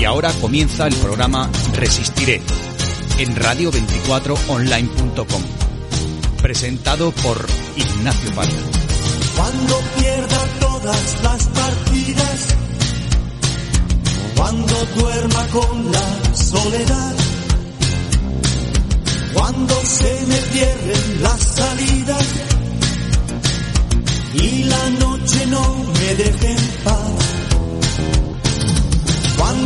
Y ahora comienza el programa Resistiré en radio24online.com. Presentado por Ignacio Paz. Cuando pierda todas las partidas, cuando duerma con la soledad, cuando se me cierren las salidas y la noche no me deje en paz.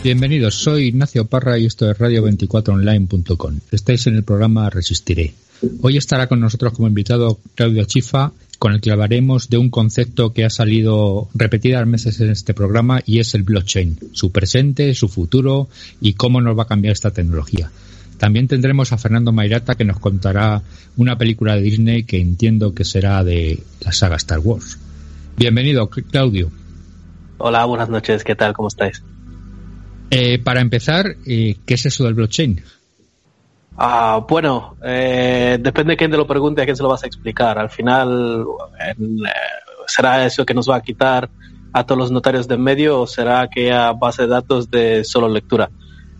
Bienvenidos, soy Ignacio Parra y esto es radio24online.com. Estáis en el programa Resistiré. Hoy estará con nosotros como invitado Claudio Chifa, con el que hablaremos de un concepto que ha salido repetidas veces en este programa y es el blockchain, su presente, su futuro y cómo nos va a cambiar esta tecnología. También tendremos a Fernando Mairata que nos contará una película de Disney que entiendo que será de la saga Star Wars. Bienvenido, Claudio. Hola, buenas noches, ¿qué tal? ¿Cómo estáis? Eh, para empezar, eh, ¿qué es eso del blockchain? Ah, bueno, eh, depende de quién te lo pregunte, a quién se lo vas a explicar. Al final, ¿será eso que nos va a quitar a todos los notarios de medio o será que a base de datos de solo lectura?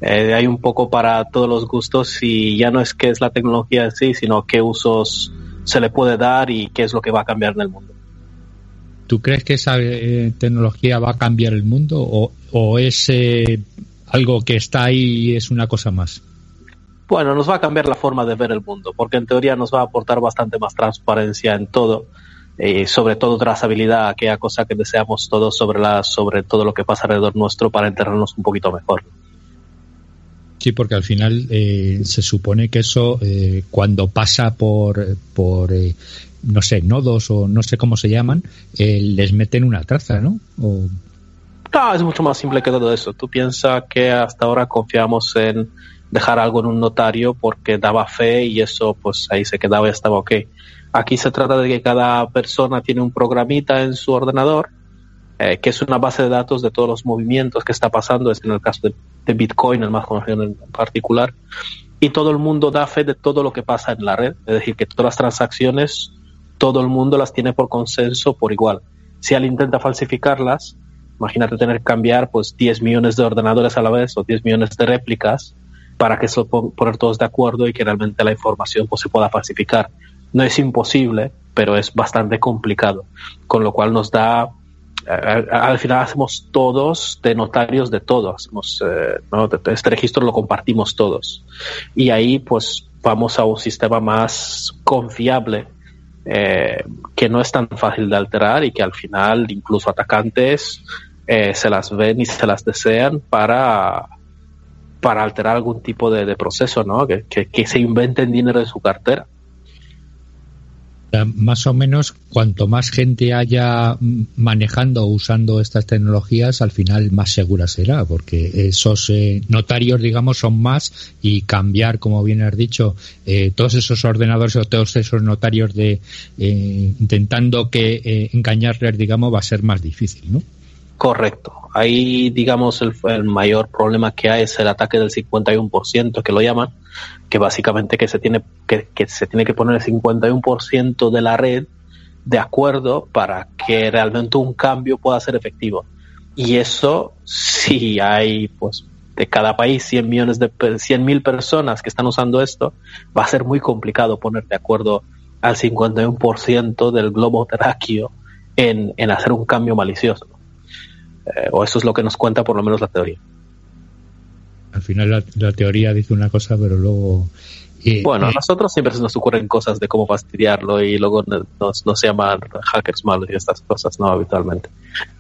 hay un poco para todos los gustos y ya no es qué es la tecnología en sí, sino qué usos se le puede dar y qué es lo que va a cambiar en el mundo. ¿Tú crees que esa tecnología va a cambiar el mundo o, o es algo que está ahí y es una cosa más? Bueno, nos va a cambiar la forma de ver el mundo, porque en teoría nos va a aportar bastante más transparencia en todo, y sobre todo trazabilidad, aquella cosa que deseamos todos sobre, la, sobre todo lo que pasa alrededor nuestro para enterarnos un poquito mejor. Sí, porque al final eh, se supone que eso, eh, cuando pasa por, por eh, no sé, nodos o no sé cómo se llaman, eh, les meten una traza, ¿no? O... No, es mucho más simple que todo eso. Tú piensas que hasta ahora confiamos en dejar algo en un notario porque daba fe y eso pues ahí se quedaba y estaba ok. Aquí se trata de que cada persona tiene un programita en su ordenador eh, que es una base de datos de todos los movimientos que está pasando, es en el caso de, de, Bitcoin, el más conocido en particular, y todo el mundo da fe de todo lo que pasa en la red, es decir, que todas las transacciones, todo el mundo las tiene por consenso, por igual. Si alguien intenta falsificarlas, imagínate tener que cambiar pues 10 millones de ordenadores a la vez o 10 millones de réplicas para que se poner todos de acuerdo y que realmente la información pues, se pueda falsificar. No es imposible, pero es bastante complicado, con lo cual nos da al final hacemos todos de notarios de todo, hacemos, eh, este registro lo compartimos todos. Y ahí pues vamos a un sistema más confiable, eh, que no es tan fácil de alterar y que al final incluso atacantes eh, se las ven y se las desean para, para alterar algún tipo de, de proceso, ¿no? Que, que, que se inventen dinero en su cartera más o menos cuanto más gente haya manejando o usando estas tecnologías, al final más segura será, porque esos eh, notarios, digamos, son más y cambiar, como bien has dicho, eh, todos esos ordenadores o todos esos notarios de eh, intentando que eh, engañarles, digamos, va a ser más difícil, ¿no? Correcto. Ahí, digamos, el, el, mayor problema que hay es el ataque del 51%, que lo llaman, que básicamente que se tiene que, que se tiene que poner el 51% de la red de acuerdo para que realmente un cambio pueda ser efectivo. Y eso, si hay, pues, de cada país 100 millones de 100 mil personas que están usando esto, va a ser muy complicado poner de acuerdo al 51% del globo terráqueo en, en hacer un cambio malicioso. Eh, o eso es lo que nos cuenta por lo menos la teoría. Al final la, teoría dice una cosa, pero luego... bueno, a nosotros siempre se nos ocurren cosas de cómo fastidiarlo y luego nos, nos llaman hackers malos y estas cosas, ¿no? Habitualmente.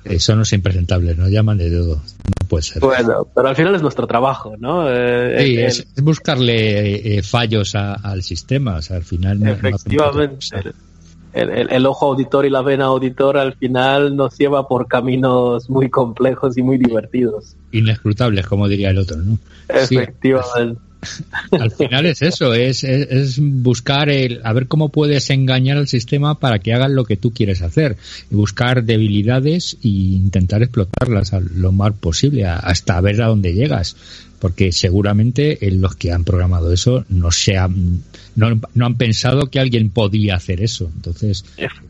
Eso no es impresentable, nos llaman de todo. No puede ser. Bueno, pero al final es nuestro trabajo, ¿no? Eh, es, buscarle eh, fallos al sistema, o sea, al final... Efectivamente el, ojo auditor y la vena auditora al final nos lleva por caminos muy complejos y muy divertidos. Inescrutables, como diría el otro, ¿no? Efectivamente. al final es eso, es, es, buscar el, a ver cómo puedes engañar al sistema para que hagan lo que tú quieres hacer. Y buscar debilidades e intentar explotarlas lo más posible hasta ver a dónde llegas porque seguramente los que han programado eso no se han, no, han pensado que alguien podía hacer eso. Entonces,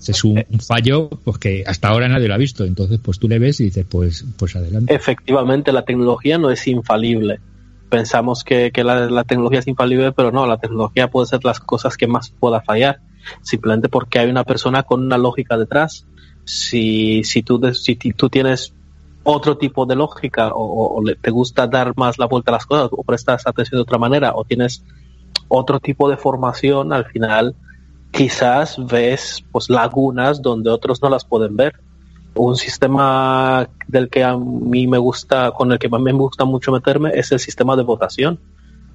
es un, fallo pues que hasta ahora nadie lo ha visto. Entonces, pues tú le ves y dices, pues, pues adelante. Efectivamente, la tecnología no es infalible. Pensamos que, la, tecnología es infalible, pero no, la tecnología puede ser las cosas que más pueda fallar. Simplemente porque hay una persona con una lógica detrás. Si, si, tú, si tú tienes otro tipo de lógica o, te gusta dar más la vuelta a las cosas o prestas atención de otra manera o tienes otro tipo de formación, al final quizás ves pues lagunas donde otros no las pueden ver. Un sistema del que a mí me gusta, con el que mí me gusta mucho meterme es el sistema de votación.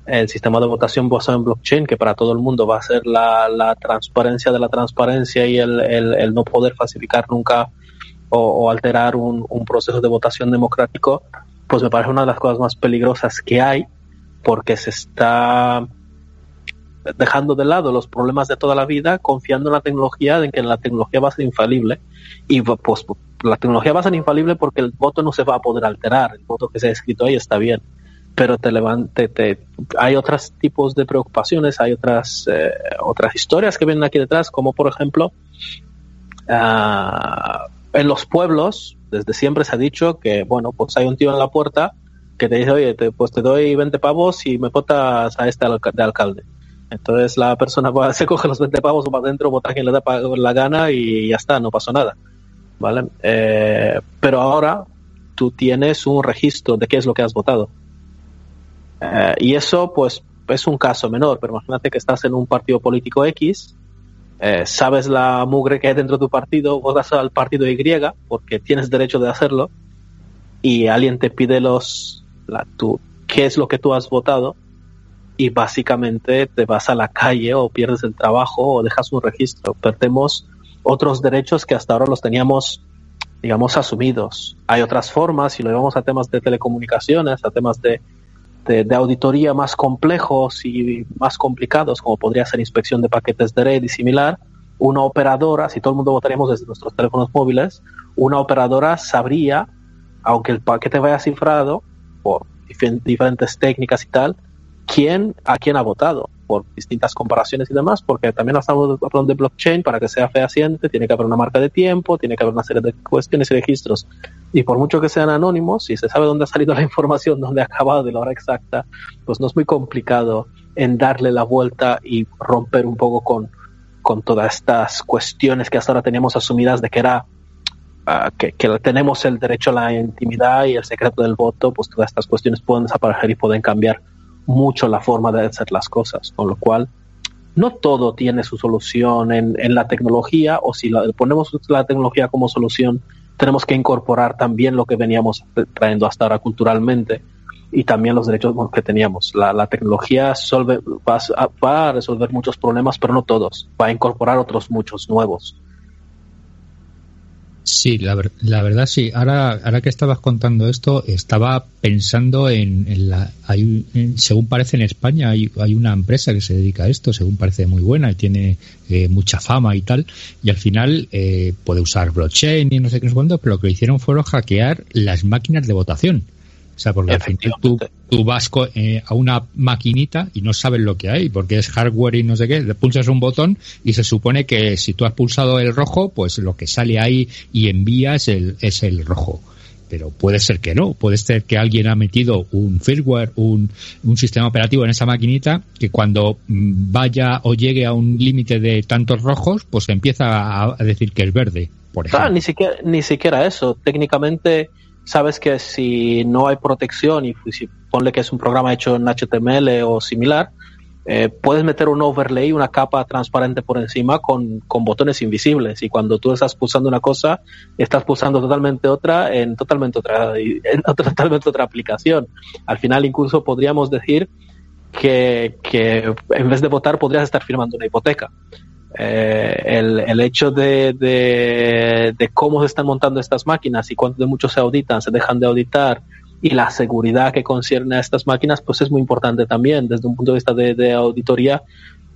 El sistema de votación basado en blockchain, que para todo el mundo va a ser la, transparencia de la transparencia y el, el no poder falsificar nunca o, alterar un, proceso de votación democrático, pues me parece una de las cosas más peligrosas que hay, porque se está dejando de lado los problemas de toda la vida, confiando en la tecnología, en que la tecnología va a ser infalible. Y pues la tecnología va a ser infalible porque el voto no se va a poder alterar. El voto que se ha escrito ahí está bien. Pero te levante, te, hay otros tipos de preocupaciones, hay otras, eh, otras historias que vienen aquí detrás, como por ejemplo, uh, en los pueblos, desde siempre se ha dicho que, bueno, pues hay un tío en la puerta que te dice, oye, pues te doy 20 pavos y me votas a este de alcalde. Entonces la persona va, se coge los 20 pavos, va adentro, vota quien le da la gana y ya está, no pasó nada. ¿Vale? Eh, pero ahora tú tienes un registro de qué es lo que has votado. Eh, y eso, pues, es un caso menor, pero imagínate que estás en un partido político X eh, sabes la mugre que hay dentro de tu partido, votas al partido Y porque tienes derecho de hacerlo y alguien te pide los, la, tu, qué es lo que tú has votado y básicamente te vas a la calle o pierdes el trabajo o dejas un registro. Perdemos otros derechos que hasta ahora los teníamos, digamos, asumidos. Hay otras formas, si lo llevamos a temas de telecomunicaciones, a temas de de, auditoría más complejos y más complicados, como podría ser inspección de paquetes de red y similar, una operadora, si todo el mundo votaríamos desde nuestros teléfonos móviles, una operadora sabría, aunque el paquete vaya cifrado por diferentes técnicas y tal, quién a quién ha votado por distintas comparaciones y demás, porque también estamos hablando de blockchain, para que sea fehaciente tiene que haber una marca de tiempo, tiene que haber una serie de cuestiones y registros. Y por mucho que sean anónimos, si se sabe dónde ha salido la información, dónde ha acabado de la hora exacta, pues no es muy complicado en darle la vuelta y romper un poco con, con todas estas cuestiones que hasta ahora teníamos asumidas de que era ah, que, que, tenemos el derecho a la intimidad y el secreto del voto, pues todas estas cuestiones pueden desaparecer y pueden cambiar mucho la forma de hacer las cosas, con lo cual no todo tiene su solución en, en la tecnología o si ponemos la tecnología como solución, tenemos que incorporar también lo que veníamos trayendo hasta ahora culturalmente y también los derechos que teníamos. La, la tecnología va, a resolver muchos problemas, pero no todos. Va a incorporar otros muchos nuevos. Sí, la, la, verdad sí. Ahora, ahora que estabas contando esto, estaba pensando en, la. Hay, según parece en España, hay, una empresa que se dedica a esto, según parece muy buena y tiene eh, mucha fama y tal. Y al final eh, puede usar blockchain y no sé qué es cuándo, pero lo que hicieron fue hackear las máquinas de votación. O sea, porque al final tú, tú vas eh, a una maquinita y no sabes lo que hay, porque es hardware y no sé qué, le pulsas un botón y se supone que si tú has pulsado el rojo, pues lo que sale ahí y envías el, es el rojo. pero puede ser que no, puede ser que alguien ha metido un firmware, un, un sistema operativo en esa maquinita que cuando mm, vaya o llegue a un límite de tantos rojos, pues empieza a, decir que es verde, por ejemplo. ni siquiera, ni siquiera eso. Técnicamente, sabes que si no hay protección y si ponle que es un programa hecho en HTML o similar, eh, puedes meter un overlay, una capa transparente por encima con, con, botones invisibles y cuando tú estás pulsando una cosa, estás pulsando totalmente otra en totalmente otra, en totalmente otra aplicación. Al final incluso podríamos decir que, que en vez de votar podrías estar firmando una hipoteca. Eh, el, el, hecho de, de, de, cómo se están montando estas máquinas y cuánto de mucho se auditan, se dejan de auditar y la seguridad que concierne a estas máquinas pues es muy importante también. Desde un punto de vista de, auditoría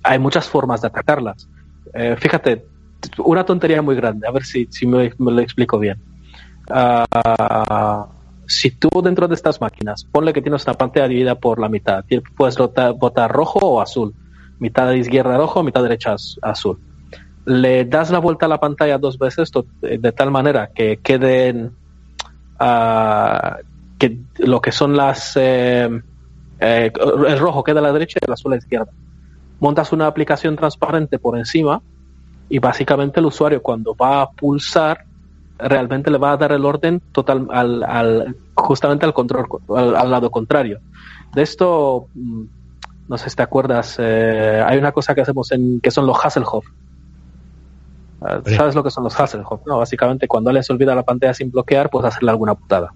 hay muchas formas de atacarlas. Eh, fíjate una tontería muy grande a ver si, si me, lo explico bien. Uh, si tú dentro de estas máquinas ponle que tienes una pantalla dividida por la mitad puedes votar, rojo o azul mitad izquierda rojo mitad derecha azul. Le das la vuelta a la pantalla dos veces de tal manera que queden uh, que lo que son las eh, eh, el rojo queda a la derecha y el azul a la izquierda. Montas una aplicación transparente por encima y básicamente el usuario cuando va a pulsar realmente le va a dar el orden total al, al justamente al control al, lado contrario. De esto mm, no sé si te acuerdas, eh, hay una cosa que hacemos en que son los Hasselhoff. ¿Sabes lo que son los Hasselhoff? No, básicamente cuando alguien se olvida la pantalla sin bloquear, pues hacerle alguna putada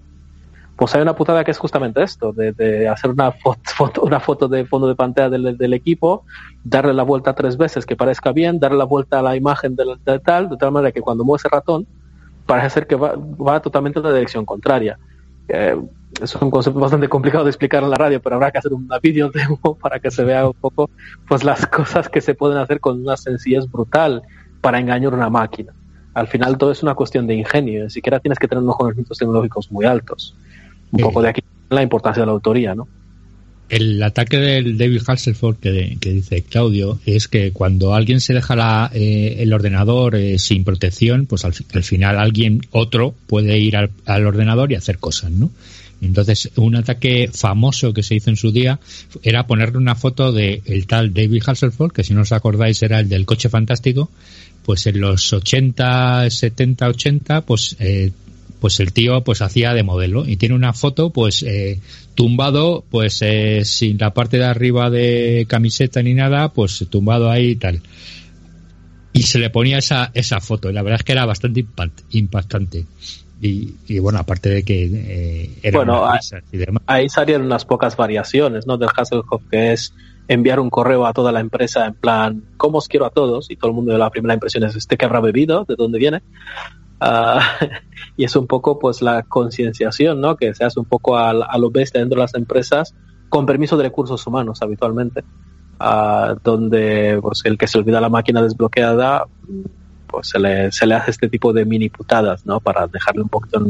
pues hay una putada que es justamente esto, de, hacer una foto, una foto de fondo de pantalla del, equipo, darle la vuelta tres veces que parezca bien, darle la vuelta a la imagen de, tal, de tal manera que cuando mueve ese ratón, parece ser que va, totalmente en la dirección contraria. Eh, es un concepto bastante complicado de explicar en la radio, pero habrá que hacer un vídeo demo para que se vea un poco pues las cosas que se pueden hacer con una sencillez brutal para engañar una máquina. Al final todo es una cuestión de ingenio, ni siquiera tienes que tener unos conocimientos tecnológicos muy altos. Un poco de aquí la importancia de la autoría, ¿no? El ataque del David Hasselhoff que, que, dice Claudio es que cuando alguien se deja la, eh, el ordenador eh, sin protección, pues al, final alguien otro puede ir al, al, ordenador y hacer cosas, ¿no? Entonces, un ataque famoso que se hizo en su día era ponerle una foto de el tal David Hasselhoff, que si no os acordáis era el del coche fantástico, pues en los 80, 70, 80, pues eh, pues el tío pues hacía de modelo. Y tiene una foto pues eh, tumbado pues eh, sin la parte de arriba de camiseta ni nada pues tumbado ahí y tal. Y se le ponía esa esa foto. Y la verdad es que era bastante impactante. Y, bueno aparte de que eh, era bueno ahí, salieron unas pocas variaciones no del Hasselhoff que es enviar un correo a toda la empresa en plan cómo os quiero a todos y todo el mundo de la primera impresión es este que habrá bebido de dónde viene Ah, y es un poco pues la concienciación, ¿no? Que se hace un poco a, a lo bestia dentro de las empresas con permiso de recursos humanos habitualmente, uh, donde pues el que se olvida la máquina desbloqueada pues se le, se le hace este tipo de mini putadas, ¿no? Para dejarle un poquito,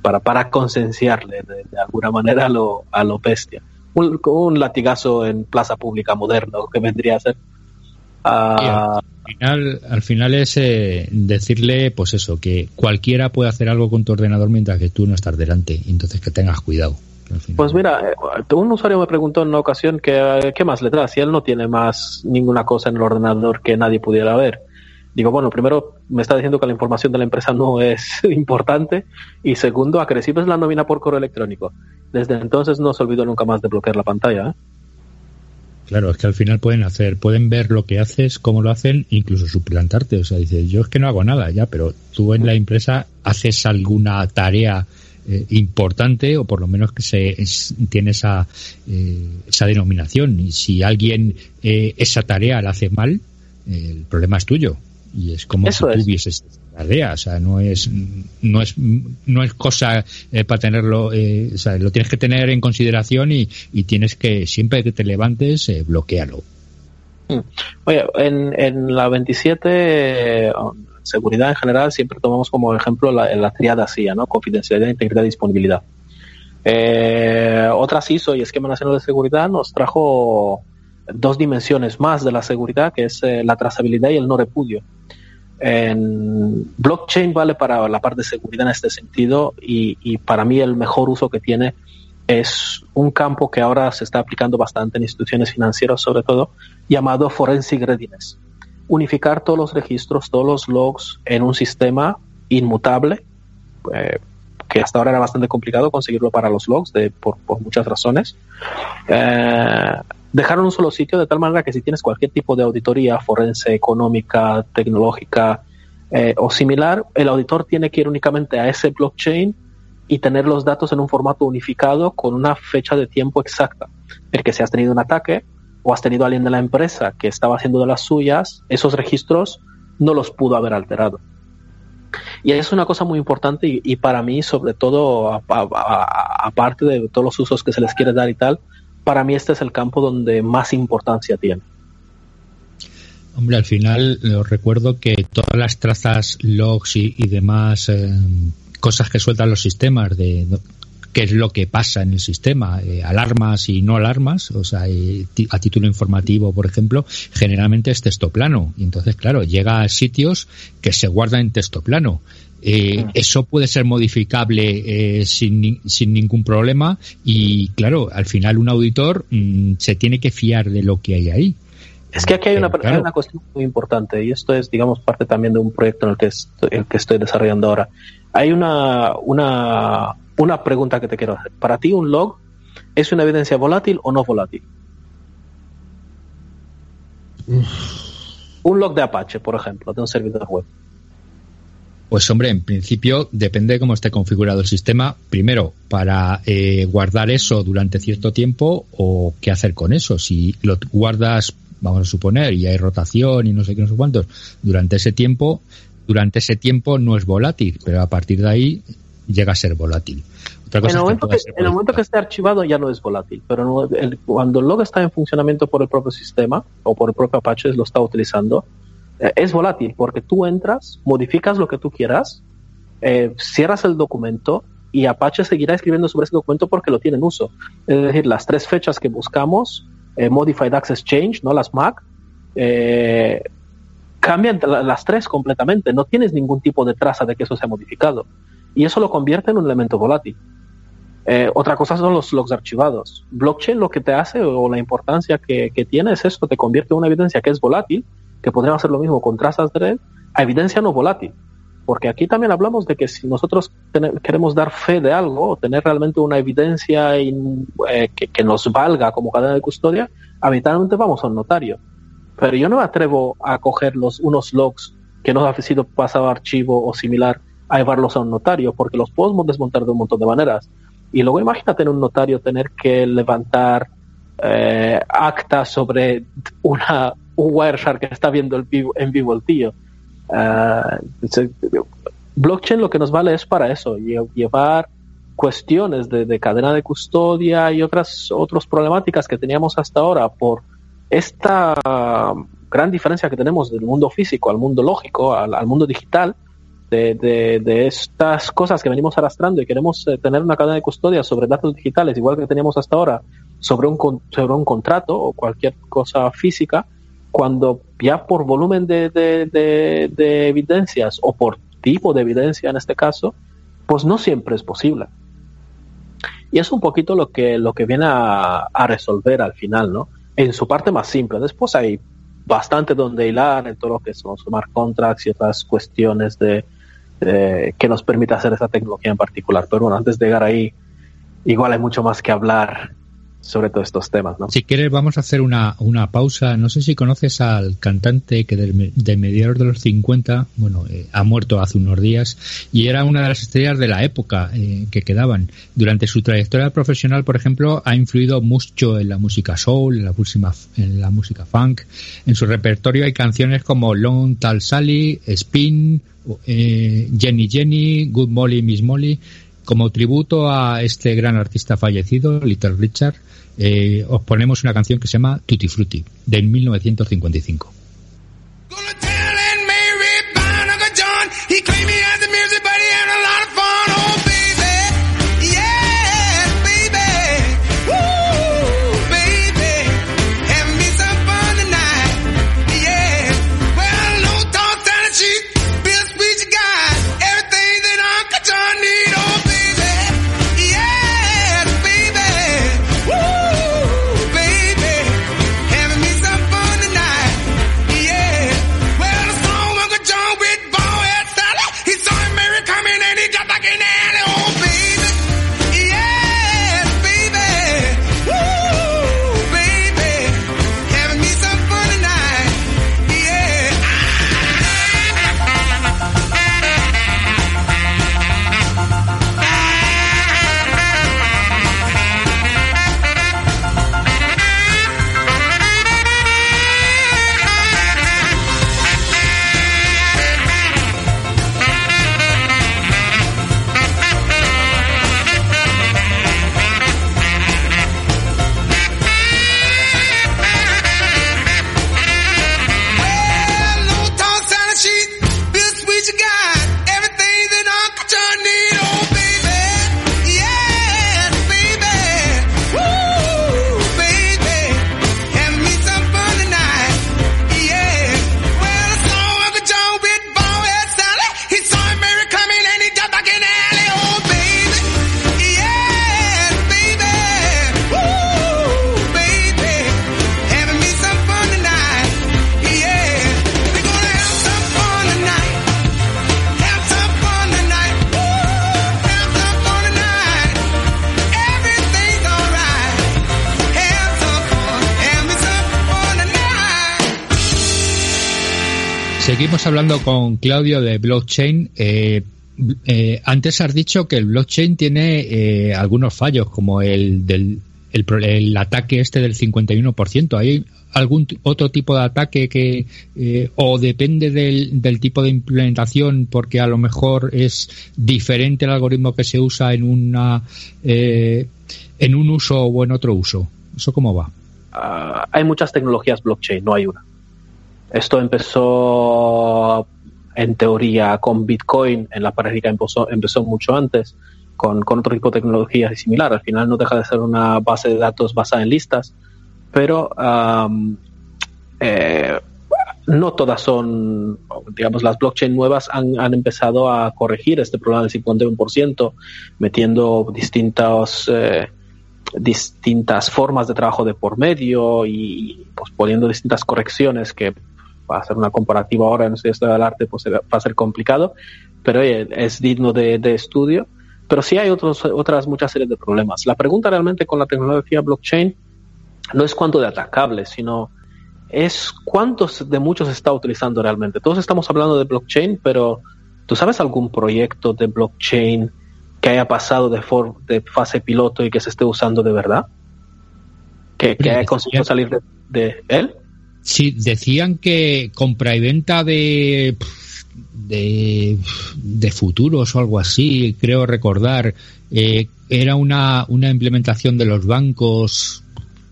para, para concienciarle de, alguna manera a lo, a lo bestia. Un, un latigazo en plaza pública moderno que vendría a ser. Uh, al final, al final es eh, decirle, pues eso, que cualquiera puede hacer algo con tu ordenador mientras que tú no estás delante, entonces que tengas cuidado. Pues mira, eh, un usuario me preguntó en una ocasión que eh, qué más le da si él no tiene más ninguna cosa en el ordenador que nadie pudiera ver. Digo, bueno, primero me está diciendo que la información de la empresa no es importante y segundo, a que recibes la nómina por correo electrónico. Desde entonces no se olvidó nunca más de bloquear la pantalla. ¿eh? Claro, es que al final pueden hacer, pueden ver lo que haces, cómo lo hacen, incluso suplantarte. O sea, dices, yo es que no hago nada ya, pero tú en la empresa haces alguna tarea eh, importante o por lo menos que se tiene esa, eh, esa denominación. Y si alguien eh, esa tarea la hace mal, el problema es tuyo. Y es como si tú hubieses tarea, o sea, no es, no es, no es cosa eh, para tenerlo, eh, o sea, lo tienes que tener en consideración y, y tienes que, siempre que te levantes, eh, bloquealo. Hmm. Oye, en, en la 27, seguridad en general, siempre tomamos como ejemplo la, la triada CIA, ¿no? Confidencialidad, integridad y disponibilidad. Eh, otra CISO y Esquema Nacional de Seguridad nos trajo dos dimensiones más de la seguridad, que es la trazabilidad y el no repudio. En blockchain vale para la parte de seguridad en este sentido y, y para mí el mejor uso que tiene es un campo que ahora se está aplicando bastante en instituciones financieras sobre todo, llamado Forensic Readiness. Unificar todos los registros, todos los logs en un sistema inmutable, eh, que hasta ahora era bastante complicado conseguirlo para los logs de, por, por muchas razones. Eh, dejar en un solo sitio de tal manera que si tienes cualquier tipo de auditoría forense, económica, tecnológica eh, o similar, el auditor tiene que ir únicamente a ese blockchain y tener los datos en un formato unificado con una fecha de tiempo exacta. El que si has tenido un ataque o has tenido alguien de la empresa que estaba haciendo de las suyas, esos registros no los pudo haber alterado. Y es una cosa muy importante y, para mí, sobre todo, aparte de todos los usos que se les quiere dar y tal, para mí este es el campo donde más importancia tiene. Hombre, al final os recuerdo que todas las trazas, logs y, demás eh, cosas que sueltan los sistemas de qué es lo que pasa en el sistema, eh, alarmas y no alarmas, o sea, eh, a título informativo, por ejemplo, generalmente es texto plano. Y entonces, claro, llega a sitios que se guardan en texto plano. Eh, eso puede ser modificable sin, sin, ningún problema y, claro, al final un auditor mm, se tiene que fiar de lo que hay ahí. Es que aquí hay una, hay una, cuestión muy importante y esto es, digamos, parte también de un proyecto en el que el que estoy desarrollando ahora. Hay una, una, una pregunta que te quiero hacer. ¿Para ti un log es una evidencia volátil o no volátil? Un log de Apache, por ejemplo, de un servidor web. Pues hombre, en principio depende de cómo esté configurado el sistema. Primero, para eh, guardar eso durante cierto tiempo o qué hacer con eso. Si lo guardas, vamos a suponer, y hay rotación y no sé qué, no sé cuántos, durante ese tiempo, durante ese tiempo no es volátil, pero a partir de ahí llega a ser volátil. en, el momento que, en el momento que esté archivado ya no es volátil, pero cuando el log está en funcionamiento por el propio sistema o por el propio Apache lo está utilizando, es volátil porque tú entras, modificas lo que tú quieras, eh, cierras el documento y Apache seguirá escribiendo sobre ese documento porque lo tiene en uso. Es decir, las tres fechas que buscamos, eh, Modified Access Change, no las MAC, eh, cambian las tres completamente. No tienes ningún tipo de traza de que eso se ha modificado. Y eso lo convierte en un elemento volátil. Otra cosa son los logs archivados. Blockchain lo que te hace o la importancia que, tiene es esto, te convierte en una evidencia que es volátil, que podríamos hacer lo mismo con trazas de a evidencia no volátil. Porque aquí también hablamos de que si nosotros queremos dar fe de algo tener realmente una evidencia eh, que, que, nos valga como cadena de custodia, habitualmente vamos a un notario. Pero yo no me atrevo a coger los, unos logs que no han sido pasado archivo o similar a llevarlos a un notario, porque los podemos desmontar de un montón de maneras. Y luego imagínate en un notario tener que levantar eh, actas sobre una, un Wireshark que está viendo el vivo, en vivo el tío. Uh, blockchain lo que nos vale es para eso, llevar cuestiones de, de, cadena de custodia y otras, otras problemáticas que teníamos hasta ahora por esta gran diferencia que tenemos del mundo físico al mundo lógico, al, mundo digital, de, de, estas cosas que venimos arrastrando y queremos eh, tener una cadena de custodia sobre datos digitales, igual que teníamos hasta ahora, sobre un, sobre un contrato o cualquier cosa física, cuando ya por volumen de, de, evidencias o por tipo de evidencia en este caso, pues no siempre es posible. Y es un poquito lo que, lo que viene a, a resolver al final, ¿no? en su parte más simple. Después hay bastante donde hilar en todo lo que son smart contracts y otras cuestiones de, que nos permite hacer esa tecnología en particular. Pero bueno, antes de llegar ahí, igual hay mucho más que hablar sobre todos estos temas. ¿no? Si quieres, vamos a hacer una, una pausa. No sé si conoces al cantante que de, mediados de los 50, bueno, eh, ha muerto hace unos días y era una de las estrellas de la época eh, que quedaban. Durante su trayectoria profesional, por ejemplo, ha influido mucho en la música soul, en la música, en la música funk. En su repertorio hay canciones como Long Tal Sally, Spin, eh, Jenny Jenny, Good Molly, Miss Molly como tributo a este gran artista fallecido, Little Richard, eh, os ponemos una canción que se llama Tutti Frutti, de 1955. Hablando con Claudio de blockchain. Eh, eh, antes has dicho que el blockchain tiene eh, algunos fallos, como el del el, ataque este del 51%. ¿Hay algún otro tipo de ataque que o depende del, del, tipo de implementación porque a lo mejor es diferente el algoritmo que se usa en una en un uso o en otro uso? ¿Eso cómo va? Ah, hay muchas tecnologías blockchain, no hay una. Esto empezó en teoría con Bitcoin, en la práctica empezó, empezó mucho antes con, otro tipo de tecnología similar. Al final no deja de ser una base de datos basada en listas, pero eh, no todas son, digamos, las blockchain nuevas han, han, empezado a corregir este problema del 51%, metiendo distintos... Eh, distintas formas de trabajo de por medio y pues poniendo distintas correcciones que hacer una comparativa ahora en el estudio del arte pues va a ser complicado pero es digno de, estudio pero sí hay otros, otras muchas series de problemas la pregunta realmente con la tecnología blockchain no es cuánto de atacable sino es cuántos de muchos se está utilizando realmente todos estamos hablando de blockchain pero ¿tú sabes algún proyecto de blockchain que haya pasado de, de fase piloto y que se esté usando de verdad? ¿Que, que haya conseguido salir de, él? Sí, decían que compra y venta de, de, de futuros o algo así, creo recordar, eh, era una, una implementación de los bancos,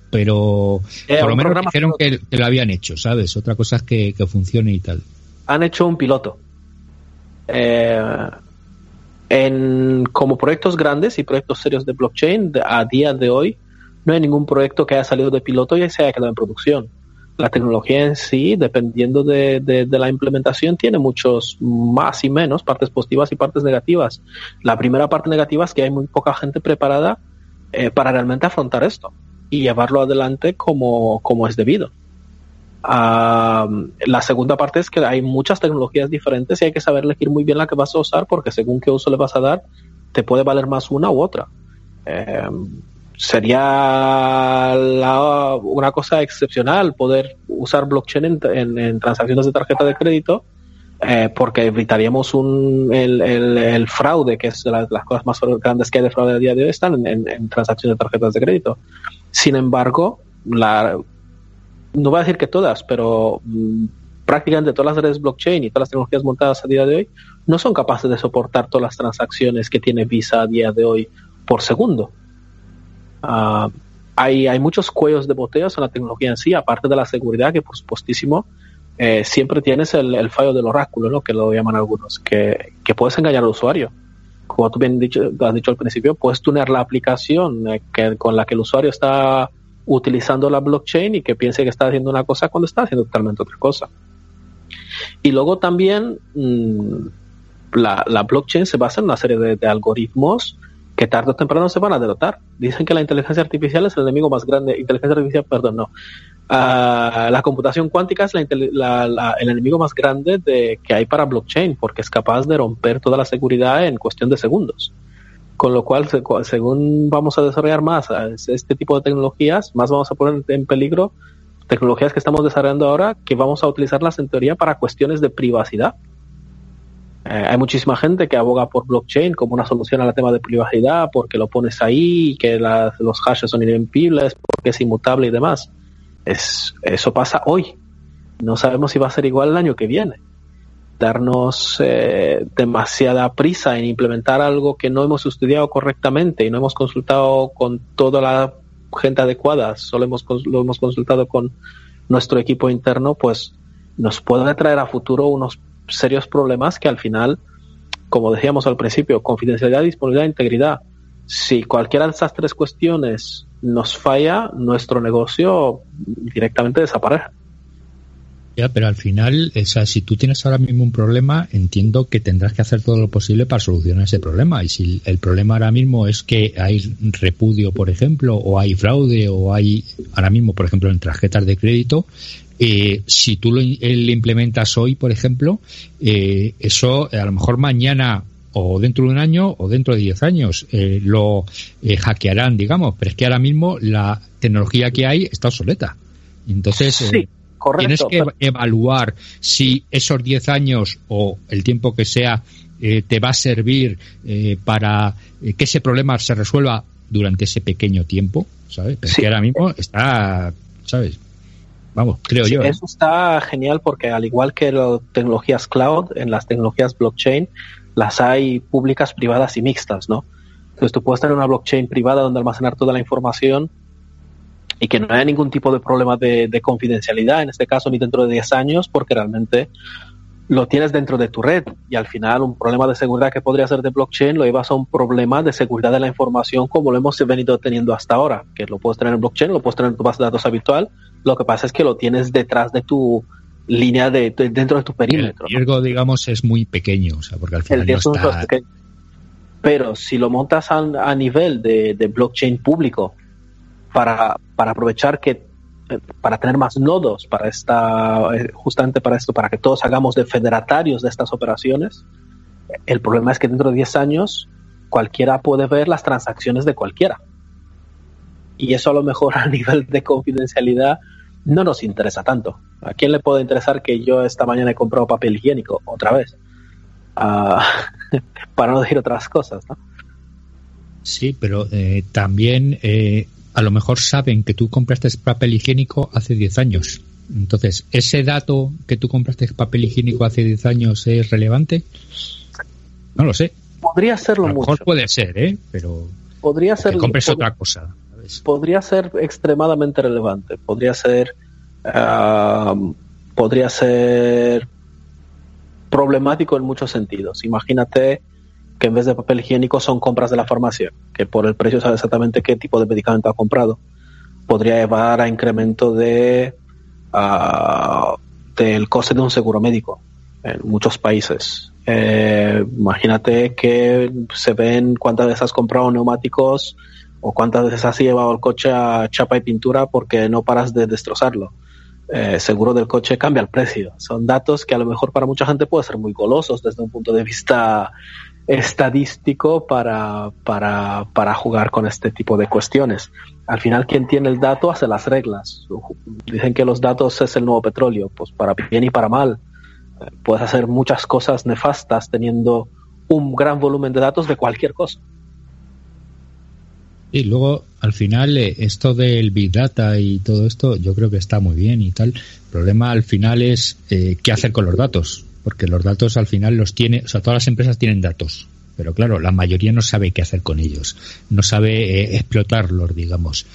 pero eh, por lo menos dijeron que, lo habían hecho, ¿sabes? Otra cosa es que, que funcione y tal. Han hecho un piloto. Eh, en, como proyectos grandes y proyectos serios de blockchain, a día de hoy, no hay ningún proyecto que haya salido de piloto y se haya quedado en producción. La tecnología en sí, dependiendo de, de, la implementación, tiene muchos más y menos partes positivas y partes negativas. La primera parte negativa es que hay muy poca gente preparada eh, para realmente afrontar esto y llevarlo adelante como, como es debido la segunda parte es que hay muchas tecnologías diferentes y hay que saber elegir muy bien la que vas a usar porque según qué uso le vas a dar, te puede valer más una u otra. Em, sería una cosa excepcional poder usar blockchain en, transacciones de tarjeta de crédito eh, porque evitaríamos un, el, fraude, que es las cosas más grandes que hay de fraude a día de hoy, están en, en transacciones de tarjetas de crédito. Sin embargo, la, no voy a decir que todas, pero mm, prácticamente todas las redes blockchain y todas las tecnologías montadas a día de hoy no son capaces de soportar todas las transacciones que tiene Visa a día de hoy por segundo. Ah, hay, hay muchos cuellos de botella en la tecnología en sí, aparte de la seguridad, que por supuestísimo eh, siempre tienes el, fallo del oráculo, ¿no? que lo llaman algunos, que, puedes engañar al usuario. Como tú bien has dicho al principio, puedes tunear la aplicación eh, que, con la que el usuario está utilizando la blockchain y que piense que está haciendo una cosa cuando está haciendo totalmente otra cosa. Y luego también mm, la, blockchain se basa en una serie de, algoritmos que tarde o temprano se van a derrotar. Dicen que la inteligencia artificial es el enemigo más grande, inteligencia artificial, perdón, no. Ah, la computación cuántica es el enemigo más grande de, que hay para blockchain porque es capaz de romper toda la seguridad en cuestión de segundos. Con lo cual, según vamos a desarrollar más este tipo de tecnologías, más vamos a poner en peligro tecnologías que estamos desarrollando ahora que vamos a utilizarlas en teoría para cuestiones de privacidad. Eh, hay muchísima gente que aboga por blockchain como una solución al tema de privacidad porque lo pones ahí, que los hashes son irrompibles, porque es inmutable y demás. Es, eso pasa hoy. No sabemos si va a ser igual el año que viene darnos eh, demasiada prisa en implementar algo que no hemos estudiado correctamente y no hemos consultado con toda la gente adecuada, solo hemos, lo hemos consultado con nuestro equipo interno, pues nos puede traer a futuro unos serios problemas que al final, como decíamos al principio, confidencialidad, disponibilidad, integridad. Si cualquiera de esas tres cuestiones nos falla, nuestro negocio directamente desaparece. Ya, pero al final, o sea, si tú tienes ahora mismo un problema, entiendo que tendrás que hacer todo lo posible para solucionar ese problema. Y si el problema ahora mismo es que hay repudio, por ejemplo, o hay fraude, o hay, ahora mismo, por ejemplo, en tarjetas de crédito, eh, si tú lo, implementas hoy, por ejemplo, eh, eso a lo mejor mañana o dentro de un año o dentro de diez años eh, lo hackearán, digamos, pero es que ahora mismo la tecnología que hay está obsoleta. Entonces, sí tienes que evaluar si esos 10 años o el tiempo que sea eh, te va a servir eh, para eh, que ese problema se resuelva durante ese pequeño tiempo, ¿sabes? Pero que ahora mismo está, ¿sabes? Vamos, creo yo. Eso está genial porque al igual que las tecnologías cloud, en las tecnologías blockchain, las hay públicas, privadas y mixtas, ¿no? Entonces tú puedes tener una blockchain privada donde almacenar toda la información y que no haya ningún tipo de problema de, de confidencialidad, en este caso ni dentro de 10 años, porque realmente lo tienes dentro de tu red. Y al final un problema de seguridad que podría ser de blockchain lo llevas a un problema de seguridad de la información como lo hemos venido teniendo hasta ahora, que lo puedes tener en blockchain, lo puedes tener en tu base de datos habitual, lo que pasa es que lo tienes detrás de tu línea de, dentro de tu perímetro. El riesgo, digamos, es muy pequeño, o sea, porque al final no está... Pero si lo montas a, nivel de, de, blockchain público para, para aprovechar que eh, para tener más nodos para esta, eh, justamente para esto, para que todos hagamos de federatarios de estas operaciones, el problema es que dentro de 10 años cualquiera puede ver las transacciones de cualquiera. Y eso a lo mejor a nivel de confidencialidad no nos interesa tanto. ¿A quién le puede interesar que yo esta mañana he comprado papel higiénico otra vez? Ah, para no decir otras cosas, ¿no? Sí, pero eh, también a lo mejor saben que tú compraste papel higiénico hace 10 años. Entonces, ¿ese dato que tú compraste papel higiénico hace 10 años es relevante? No lo sé. Podría serlo a lo mejor puede ser, ¿eh? Pero podría ser que compres otra cosa. Podría ser extremadamente relevante. Podría ser ah, podría ser problemático en muchos sentidos. Imagínate que en vez de papel higiénico son compras de la farmacia, que por el precio sabe exactamente qué tipo de medicamento ha comprado. Podría llevar a incremento de uh, del coste de un seguro médico en muchos países. Eh, imagínate que se ven cuántas veces has comprado neumáticos o cuántas veces has llevado el coche a chapa y pintura porque no paras de destrozarlo. Eh, seguro del coche cambia el precio. Son datos que a lo mejor para mucha gente pueden ser muy golosos desde un punto de vista estadístico para, para, para jugar con este tipo de cuestiones. Al final, quien tiene el dato hace las reglas. Dicen que los datos es el nuevo petróleo, pues para bien y para mal. Puedes hacer muchas cosas nefastas teniendo un gran volumen de datos de cualquier cosa. Y luego, al final, eh, esto del Big Data y todo esto, yo creo que está muy bien y tal. El problema al final es eh, qué hacer con los datos porque los datos al final los tiene, o sea, todas las empresas tienen datos, pero claro, la mayoría no sabe qué hacer con ellos, no sabe eh, explotarlos, digamos.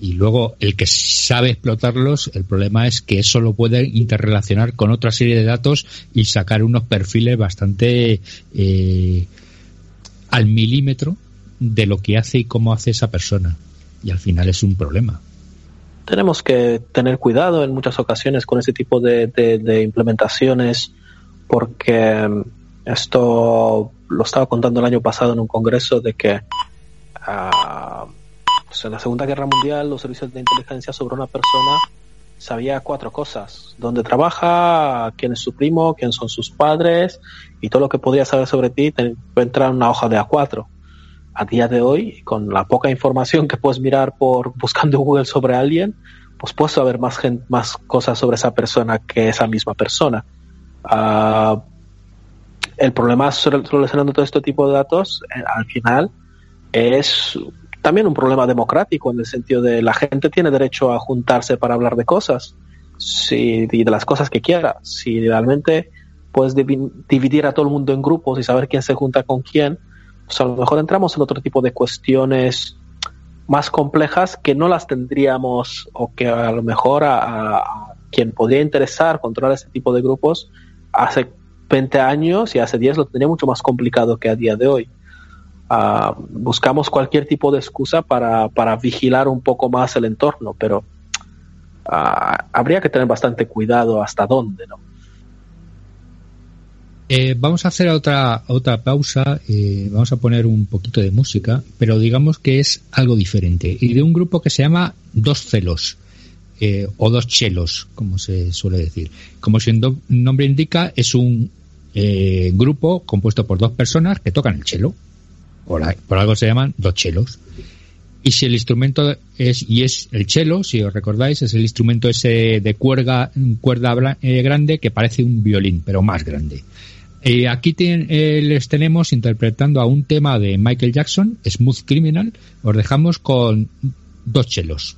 Y luego el que sabe explotarlos, el problema es que eso lo puede interrelacionar con otra serie de datos y sacar unos perfiles bastante eh, al milímetro de lo que hace y cómo hace esa persona. Y al final es un problema tenemos que tener cuidado en muchas ocasiones con ese tipo de implementaciones porque mm, esto lo estaba contando el año pasado en un congreso de que uh, pues en la Segunda Guerra Mundial los servicios de inteligencia sobre una persona sabía cuatro cosas. Dónde trabaja, quién es su primo, quién son sus padres y todo lo que podía saber sobre ti te entra en una hoja de A4. A día de hoy, con la poca información que puedes mirar por buscando Google sobre alguien, pues puedes saber más, más cosas sobre esa persona que esa misma persona. Uh, el problema solucionando todo este tipo de datos, eh, al final, es también un problema democrático en el sentido de la gente tiene derecho a juntarse para hablar de cosas si, y de las cosas que quiera. Si realmente puedes dividir a todo el mundo en grupos y saber quién se junta con quién, pues a lo mejor entramos en otro tipo de cuestiones más complejas que no las tendríamos o que a lo mejor a, quien podría interesar controlar este tipo de grupos hace 20 años y hace 10 lo tenía mucho más complicado que a día de hoy. Uh, buscamos cualquier tipo de excusa para, para, vigilar un poco más el entorno, pero uh, habría que tener bastante cuidado hasta dónde, ¿no? Eh, vamos a hacer otra, otra pausa, eh, vamos a poner un poquito de música, pero digamos que es algo diferente, y de un grupo que se llama Dos Celos. Eh, o dos chelos, como se suele decir. Como su nombre indica, es un eh, grupo compuesto por dos personas que tocan el chelo. Por, por, algo se llaman dos chelos. Y si el instrumento es, y es el cello, si os recordáis, es el instrumento ese de cuerda, cuerda eh, grande que parece un violín, pero más grande. Aquí eh, les tenemos interpretando a un tema de Michael Jackson, Smooth Criminal. Os dejamos con dos chelos.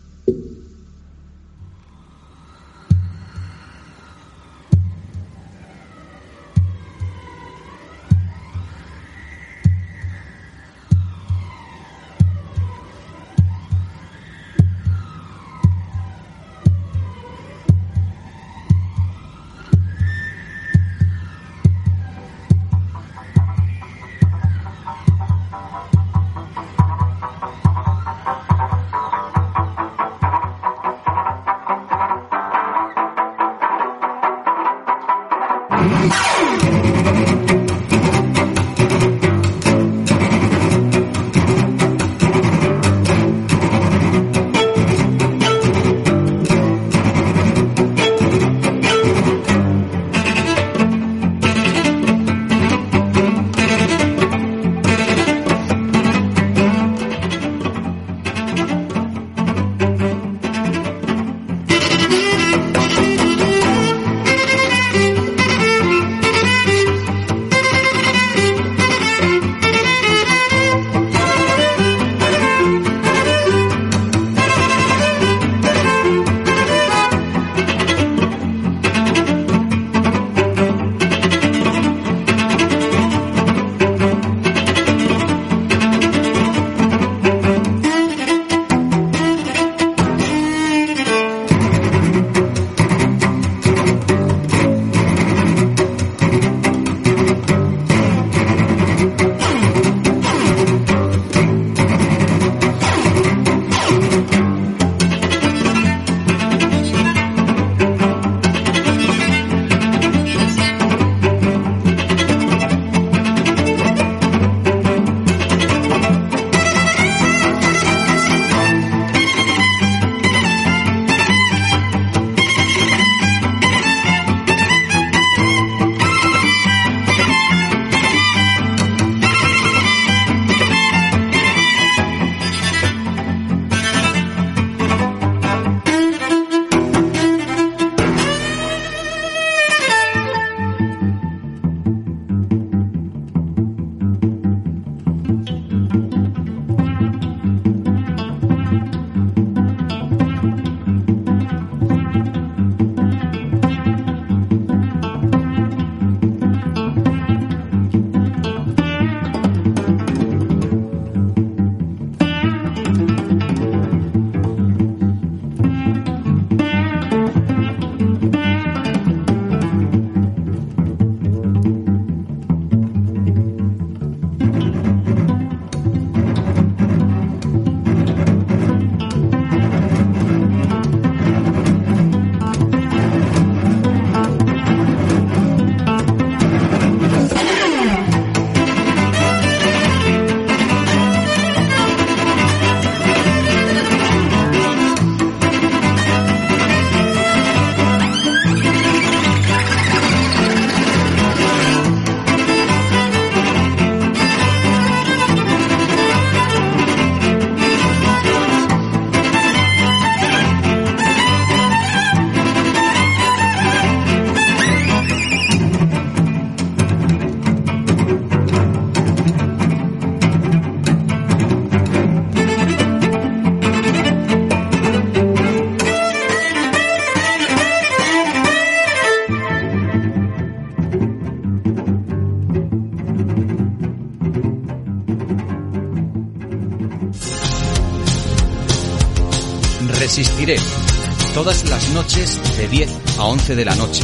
Todas las noches de 10 a 11 de la noche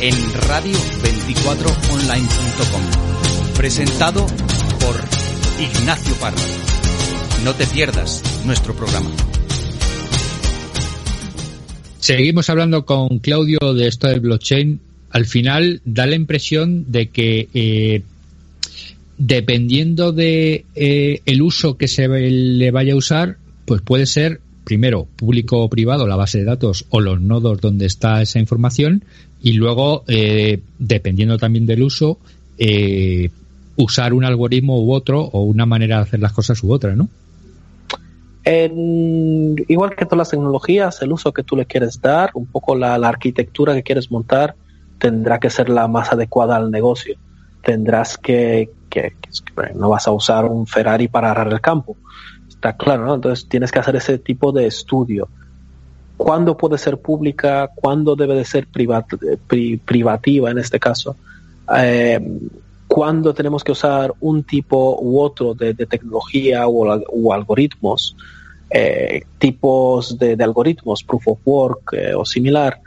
en radio24online.com. Presentado por Ignacio Parra. No te pierdas nuestro programa. Seguimos hablando con Claudio de esto del blockchain. Al final da la impresión de que eh, dependiendo de eh, el uso que se le vaya a usar, pues puede ser primero público o privado, la base de datos o los nodos donde está esa información y luego, eh, dependiendo también del uso, eh, usar un algoritmo u otro o una manera de hacer las cosas u otra, ¿no? igual que todas las tecnologías, el uso que tú le quieres dar, un poco la, arquitectura que quieres montar, tendrá que ser la más adecuada al negocio. Tendrás que, que, no vas a usar un Ferrari para agarrar el campo. Está claro, ¿no? Entonces tienes que hacer ese tipo de estudio. ¿Cuándo puede ser pública? ¿Cuándo debe de ser privativa en este caso? Eh, ¿Cuándo tenemos que usar un tipo u otro de, tecnología o, algoritmos? Eh, tipos de, algoritmos, proof of work eh, o similar.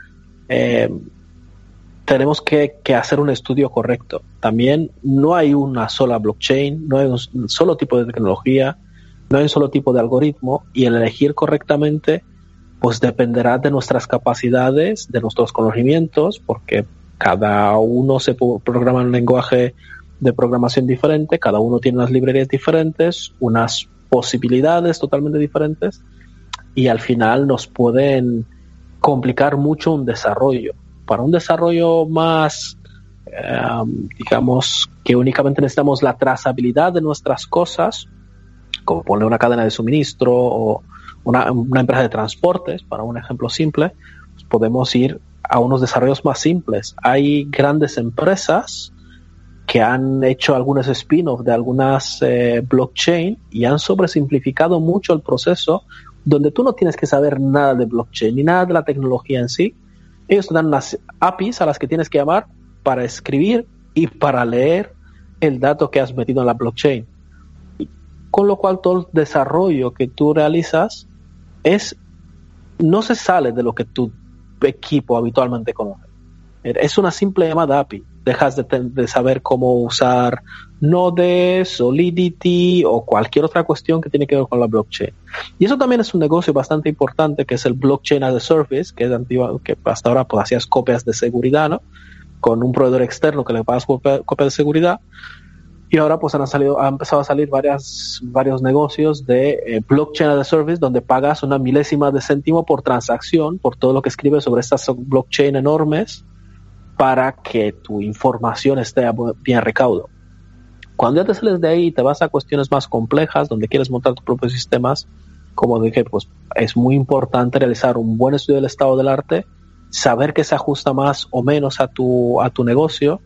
tenemos que, que, hacer un estudio correcto. También no hay una sola blockchain, no hay un solo tipo de tecnología, no hay un solo tipo de algoritmo y el elegir correctamente pues dependerá de nuestras capacidades, de nuestros conocimientos, porque cada uno se programa en un lenguaje de programación diferente, cada uno tiene unas librerías diferentes, unas posibilidades totalmente diferentes y al final nos pueden complicar mucho un desarrollo. Para un desarrollo más, em, digamos, que únicamente necesitamos la trazabilidad de nuestras cosas, como poner una cadena de suministro o una, empresa de transportes, para un ejemplo simple, pues podemos ir a unos desarrollos más simples. Hay grandes empresas que han hecho algunos spin-offs de algunas eh, blockchain y han sobresimplificado mucho el proceso donde tú no tienes que saber nada de blockchain ni nada de la tecnología en sí. Ellos te dan unas APIs a las que tienes que llamar para escribir y para leer el dato que has metido en la blockchain. Con lo cual todo el desarrollo que tú realizas es no se sale de lo que tu equipo habitualmente conoce. Es una simple llamada API. Dejas de, saber cómo usar Node, Solidity o cualquier otra cuestión que tiene que ver con la blockchain. Y eso también es un negocio bastante importante que es el blockchain as a service, que, es que hasta ahora pues, hacías copias de seguridad, ¿no? Con un proveedor externo que le pagas copias de seguridad y ahora pues han salido, han empezado a salir varias, varios negocios de eh, blockchain as a service donde pagas una milésima de céntimo por transacción por todo lo que escribes sobre estas blockchain enormes para que tu información esté bien recaudo. Cuando ya te sales de ahí y te vas a cuestiones más complejas donde quieres montar tus propios sistemas, como dije, pues es muy importante realizar un buen estudio del estado del arte, saber que se ajusta más o menos a tu, a tu negocio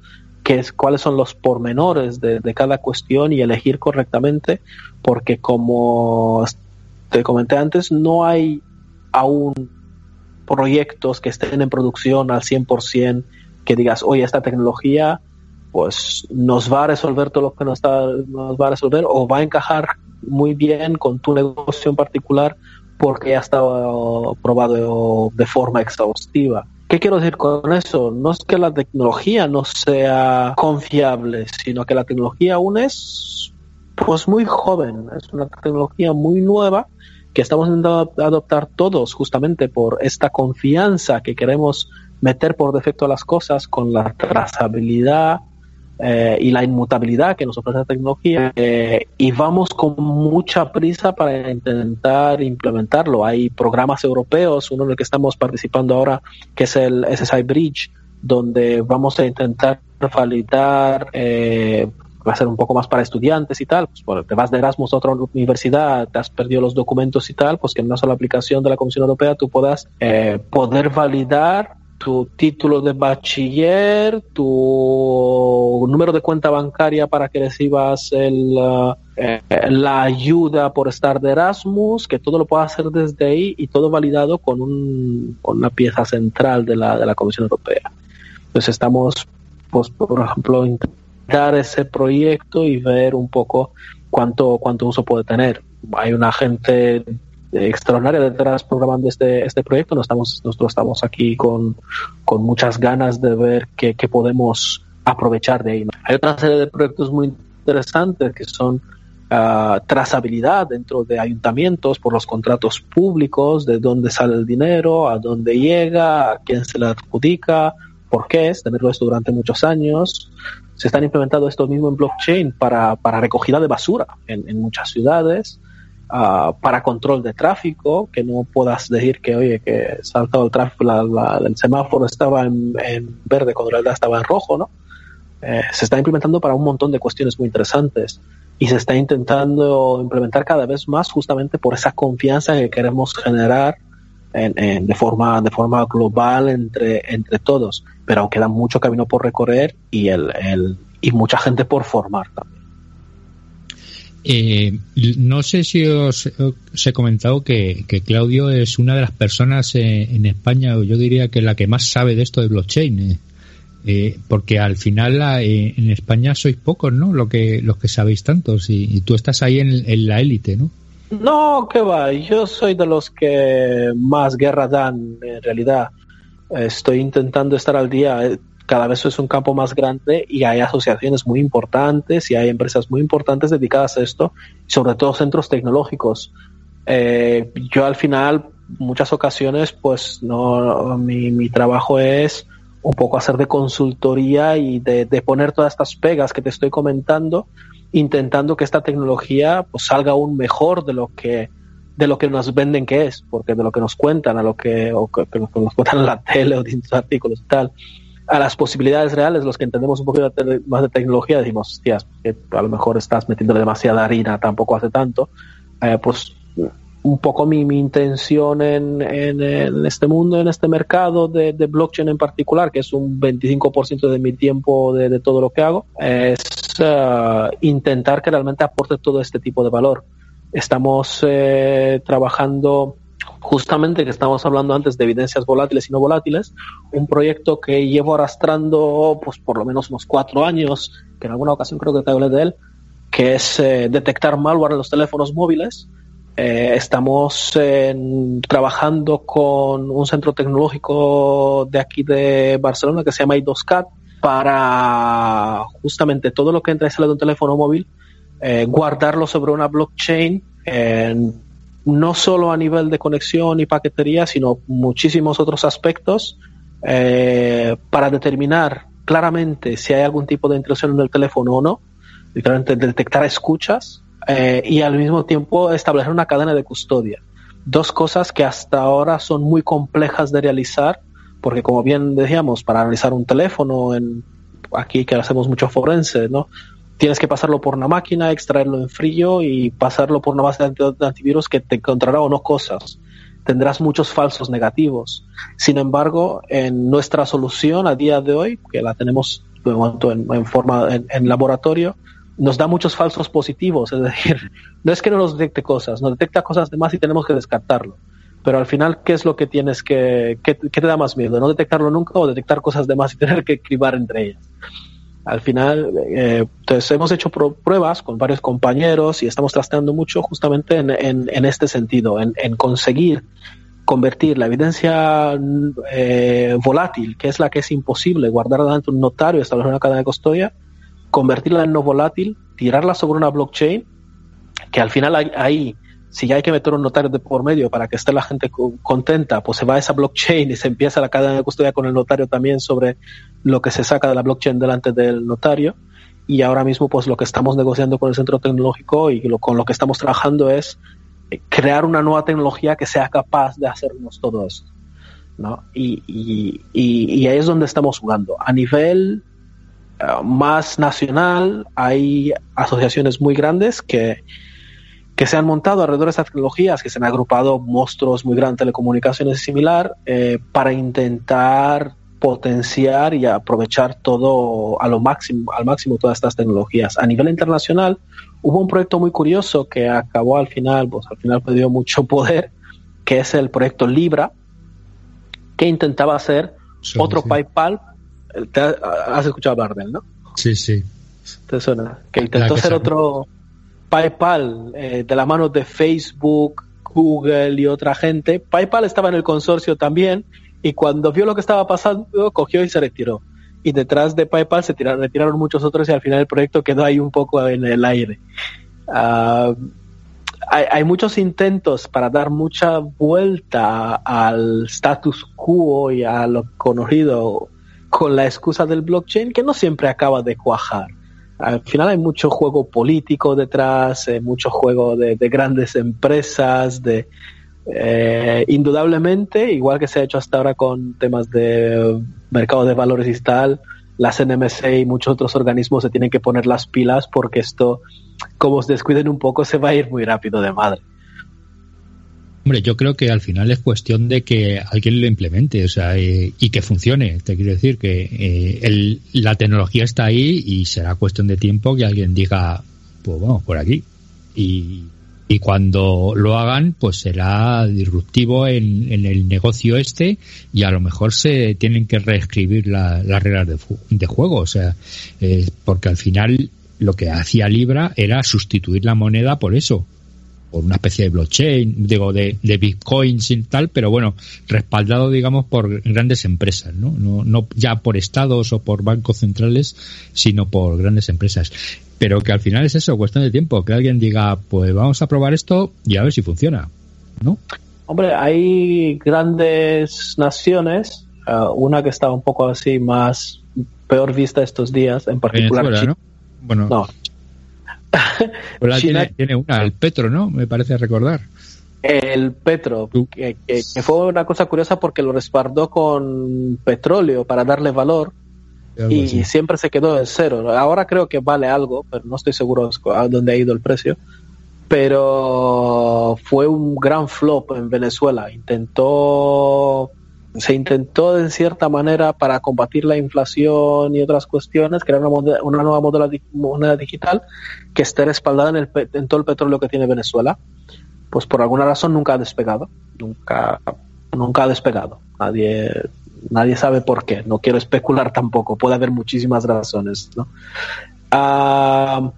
qué es, cuáles son los pormenores de, cada cuestión y elegir correctamente, porque como te comenté antes, no hay aún proyectos que estén en producción al 100% que digas, oye, esta tecnología pues nos va a resolver todo lo que nos, está, nos va a resolver o va a encajar muy bien con tu negocio en particular porque ya está probado de forma exhaustiva. ¿Qué quiero decir con eso? No es que la tecnología no sea confiable, sino que la tecnología aún es pues muy joven, es una tecnología muy nueva que estamos intentando adoptar todos justamente por esta confianza que queremos meter por defecto a las cosas con la trazabilidad, eh, y la inmutabilidad que nos ofrece la tecnología eh, y vamos con mucha prisa para intentar implementarlo. Hay programas europeos, uno en el que estamos participando ahora, que es el SSI Bridge, donde vamos a intentar validar, eh, va a ser un poco más para estudiantes y tal, pues te vas de Erasmus a otra universidad, te has perdido los documentos y tal, pues que en una sola aplicación de la Comisión Europea tú puedas poder validar tu título de bachiller, tu número de cuenta bancaria para que recibas el, eh, la ayuda por estar de Erasmus, que todo lo puedas hacer desde ahí y todo validado con, un, con una pieza central de la, de la Comisión Europea. Entonces estamos, pues, por ejemplo, intentar ese proyecto y ver un poco cuánto, cuánto uso puede tener. Hay una gente extraordinaria detrás programando este, este proyecto. Nosotros estamos, nosotros estamos aquí con, con muchas ganas de ver qué, qué podemos aprovechar de ahí. Hay otra serie de proyectos muy interesantes que son uh, trazabilidad dentro de ayuntamientos por los contratos públicos, de dónde sale el dinero, a dónde llega, a quién se le adjudica, por qué es tenerlo esto durante muchos años. Se están implementando esto mismo en blockchain para, para recogida de basura en, en muchas ciudades. Ah, para control de tráfico, que no puedas decir que, oye, que saltado el tráfico, el semáforo estaba en, verde cuando la realidad estaba en rojo, ¿no? Eh, se está implementando para un montón de cuestiones muy interesantes. y se está intentando implementar cada vez más justamente por esa confianza que queremos generar de forma de forma global entre entre todos pero aún queda mucho camino por recorrer y el, el y mucha gente por formar también eh, no sé si os, he comentado que, Claudio es una de las personas eh, en España, yo diría que la que más sabe de esto de blockchain, eh, porque al final en España sois pocos, ¿no? Lo que, los que sabéis tantos y, tú estás ahí en, la élite, ¿no? No, que va, yo soy de los que más guerra dan en realidad. Estoy intentando estar al día cada vez es un campo más grande y hay asociaciones muy importantes y hay empresas muy importantes dedicadas a esto, sobre todo centros tecnológicos. Eh, yo al final, muchas ocasiones, pues no, mi, mi, trabajo es un poco hacer de consultoría y de, de, poner todas estas pegas que te estoy comentando, intentando que esta tecnología pues salga aún mejor de lo que de lo que nos venden que es, porque de lo que nos cuentan, a lo que, o que, que nos cuentan en la tele o en artículos y tal a las posibilidades reales, los que entendemos un poquito más de tecnología, decimos, hostias, que a lo mejor estás metiendo demasiada harina, tampoco hace tanto. Eh, pues un poco mi, mi intención en, en, este mundo, en este mercado de, blockchain en particular, que es un 25% de mi tiempo de, todo lo que hago, es eh, intentar que realmente aporte todo este tipo de valor. Estamos eh, trabajando justamente que estamos hablando antes de evidencias volátiles y no volátiles, un proyecto que llevo arrastrando pues por lo menos unos cuatro años, que en alguna ocasión creo que te hablé de él, que es eh, detectar malware en los teléfonos móviles. Eh, estamos trabajando con un centro tecnológico de aquí de Barcelona que se llama i2CAT para justamente todo lo que entra y sale de un teléfono móvil, eh, guardarlo sobre una blockchain no solo a nivel de conexión y paquetería, sino muchísimos otros aspectos eh, para determinar claramente si hay algún tipo de intrusión en el teléfono o no, literalmente detectar escuchas eh, y al mismo tiempo establecer una cadena de custodia. Dos cosas que hasta ahora son muy complejas de realizar, porque como bien decíamos, para analizar un teléfono, aquí que hacemos mucho forense, ¿no? Tienes que pasarlo por una máquina, extraerlo en frío y pasarlo por una base de antivirus que te encontrará o no cosas. Tendrás muchos falsos negativos. Sin embargo, en nuestra solución a día de hoy, que la tenemos en, en forma en, laboratorio, nos da muchos falsos positivos. Es decir, no es que no nos detecte cosas, nos detecta cosas de más y tenemos que descartarlo. Pero al final, ¿qué es lo que tienes que, qué, qué te da más miedo? ¿No detectarlo nunca o detectar cosas de más y tener que cribar entre ellas? Al final, eh, entonces hemos hecho pruebas con varios compañeros y estamos trasteando mucho justamente en, en, este sentido, en, en, conseguir convertir la evidencia eh, volátil, que es la que es imposible guardar delante de un notario y establecer una cadena de custodia, convertirla en no volátil, tirarla sobre una blockchain, que al final ahí si ya hay que meter un notario de por medio para que esté la gente contenta, pues se va a esa blockchain y se empieza la cadena de custodia con el notario también sobre lo que se saca de la blockchain delante del notario. Y ahora mismo, pues lo que estamos negociando con el centro tecnológico y con lo que estamos trabajando es eh, crear una nueva tecnología que sea capaz de hacernos todo esto. ¿no? Y, y, y, ahí es donde estamos jugando. A nivel eh, más nacional, hay asociaciones muy grandes que que se han montado alrededor de estas tecnologías, que se han agrupado monstruos muy grandes de telecomunicaciones y similar, eh, para intentar potenciar y aprovechar todo a lo máximo, al máximo todas estas tecnologías. A nivel internacional, hubo un proyecto muy curioso que acabó al final, pues al final perdió mucho poder, que es el proyecto Libra, que intentaba hacer otro PayPal. has escuchado hablar de él, ¿no? Sí, sí. ¿Te suena? Que intentó hacer otro PayPal eh, de la mano de Facebook, Google y otra gente. PayPal estaba en el consorcio también y cuando vio lo que estaba pasando, cogió y se retiró. Y detrás de PayPal se tiraron, retiraron muchos otros y al final el proyecto quedó ahí un poco en el aire. Ah, hay, muchos intentos para dar mucha vuelta al status quo y a lo conocido con la excusa del blockchain que no siempre acaba de cuajar al final hay mucho juego político detrás, eh, mucho juego de, grandes empresas, de eh, indudablemente, igual que se ha hecho hasta ahora con temas de mercado de valores y tal, las NMC y muchos otros organismos se tienen que poner las pilas porque esto, como os descuiden un poco, se va a ir muy rápido de madre. Hombre, yo creo que al final es cuestión de que alguien lo implemente, o sea, eh, y que funcione. Te quiero decir que eh, la tecnología está ahí y será cuestión de tiempo que alguien diga, pues vamos por aquí. Y, y cuando lo hagan, pues será disruptivo en, el negocio este y a lo mejor se tienen que reescribir las reglas de, de, juego, o sea, eh, porque al final lo que hacía Libra era sustituir la moneda por eso, por una especie de blockchain, digo, de, de bitcoins y tal, pero bueno, respaldado, digamos, por grandes empresas, ¿no? ¿no? No ya por estados o por bancos centrales, sino por grandes empresas. Pero que al final es eso, cuestión de tiempo, que alguien diga, pues vamos a probar esto y a ver si funciona, ¿no? Hombre, hay grandes naciones, eh, una que está un poco así más peor vista estos días, en particular ¿no? Bueno, no, pues tiene, una, el Petro, ¿no? Me parece recordar. El Petro, que, fue una cosa curiosa porque lo respaldó con petróleo para darle valor y siempre se quedó en cero. Ahora creo que vale algo, pero no estoy seguro a dónde ha ido el precio. Pero fue un gran flop en Venezuela. Intentó se intentó de cierta manera para combatir la inflación y otras cuestiones crear una, nueva moneda digital que esté respaldada en todo el petróleo que tiene Venezuela. Pues por alguna razón nunca ha despegado, nunca, nunca ha despegado. Nadie, nadie sabe por qué. No quiero especular tampoco. Puede haber muchísimas razones. ¿no? Ah,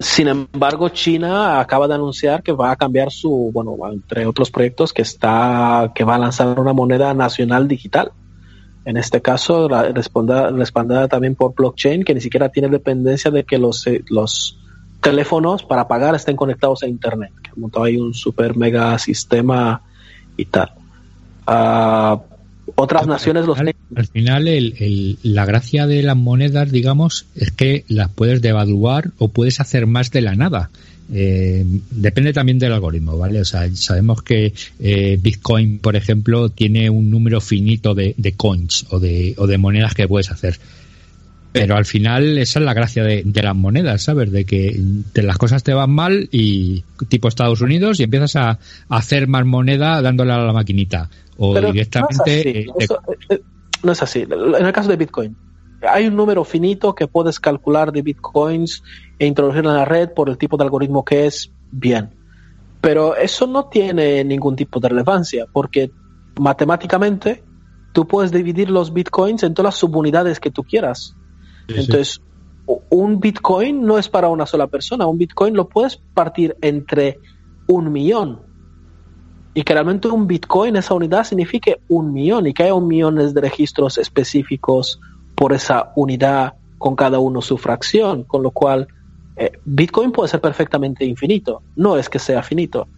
sin embargo, China acaba de anunciar que va a cambiar su, bueno, entre otros proyectos, que está, que va a lanzar una moneda nacional digital. En este caso, respaldada también por blockchain, que ni siquiera tiene dependencia de que los, eh, los teléfonos para pagar estén conectados a Internet. Que montado ahí un super mega sistema y tal. Uh, otras naciones los al final el, la gracia de las monedas digamos es que las puedes devaluar o puedes hacer más de la nada. Eh, depende también del algoritmo vale o sea sabemos que eh, Bitcoin por ejemplo tiene un número finito de, de coins o de, o de monedas que puedes hacer pero al final esa es la gracia de, las monedas, ¿sabes? De que las cosas te van mal y tipo Estados Unidos y empiezas a, hacer más moneda dándole a la maquinita. O directamente... No es, así. Eh, eh, no es así. En el caso de Bitcoin, hay un número finito que puedes calcular de Bitcoins e introducir en la red por el tipo de algoritmo que es bien. Pero eso no tiene ningún tipo de relevancia porque matemáticamente tú puedes dividir los Bitcoins en todas las subunidades que tú quieras entonces, un Bitcoin no es para una sola persona, un Bitcoin lo puedes partir entre un millón. Y que realmente un Bitcoin, esa unidad, signifique un millón y que haya un millón de registros específicos por esa unidad con cada uno su fracción, con lo cual eh, Bitcoin puede ser perfectamente infinito, no es que sea finito.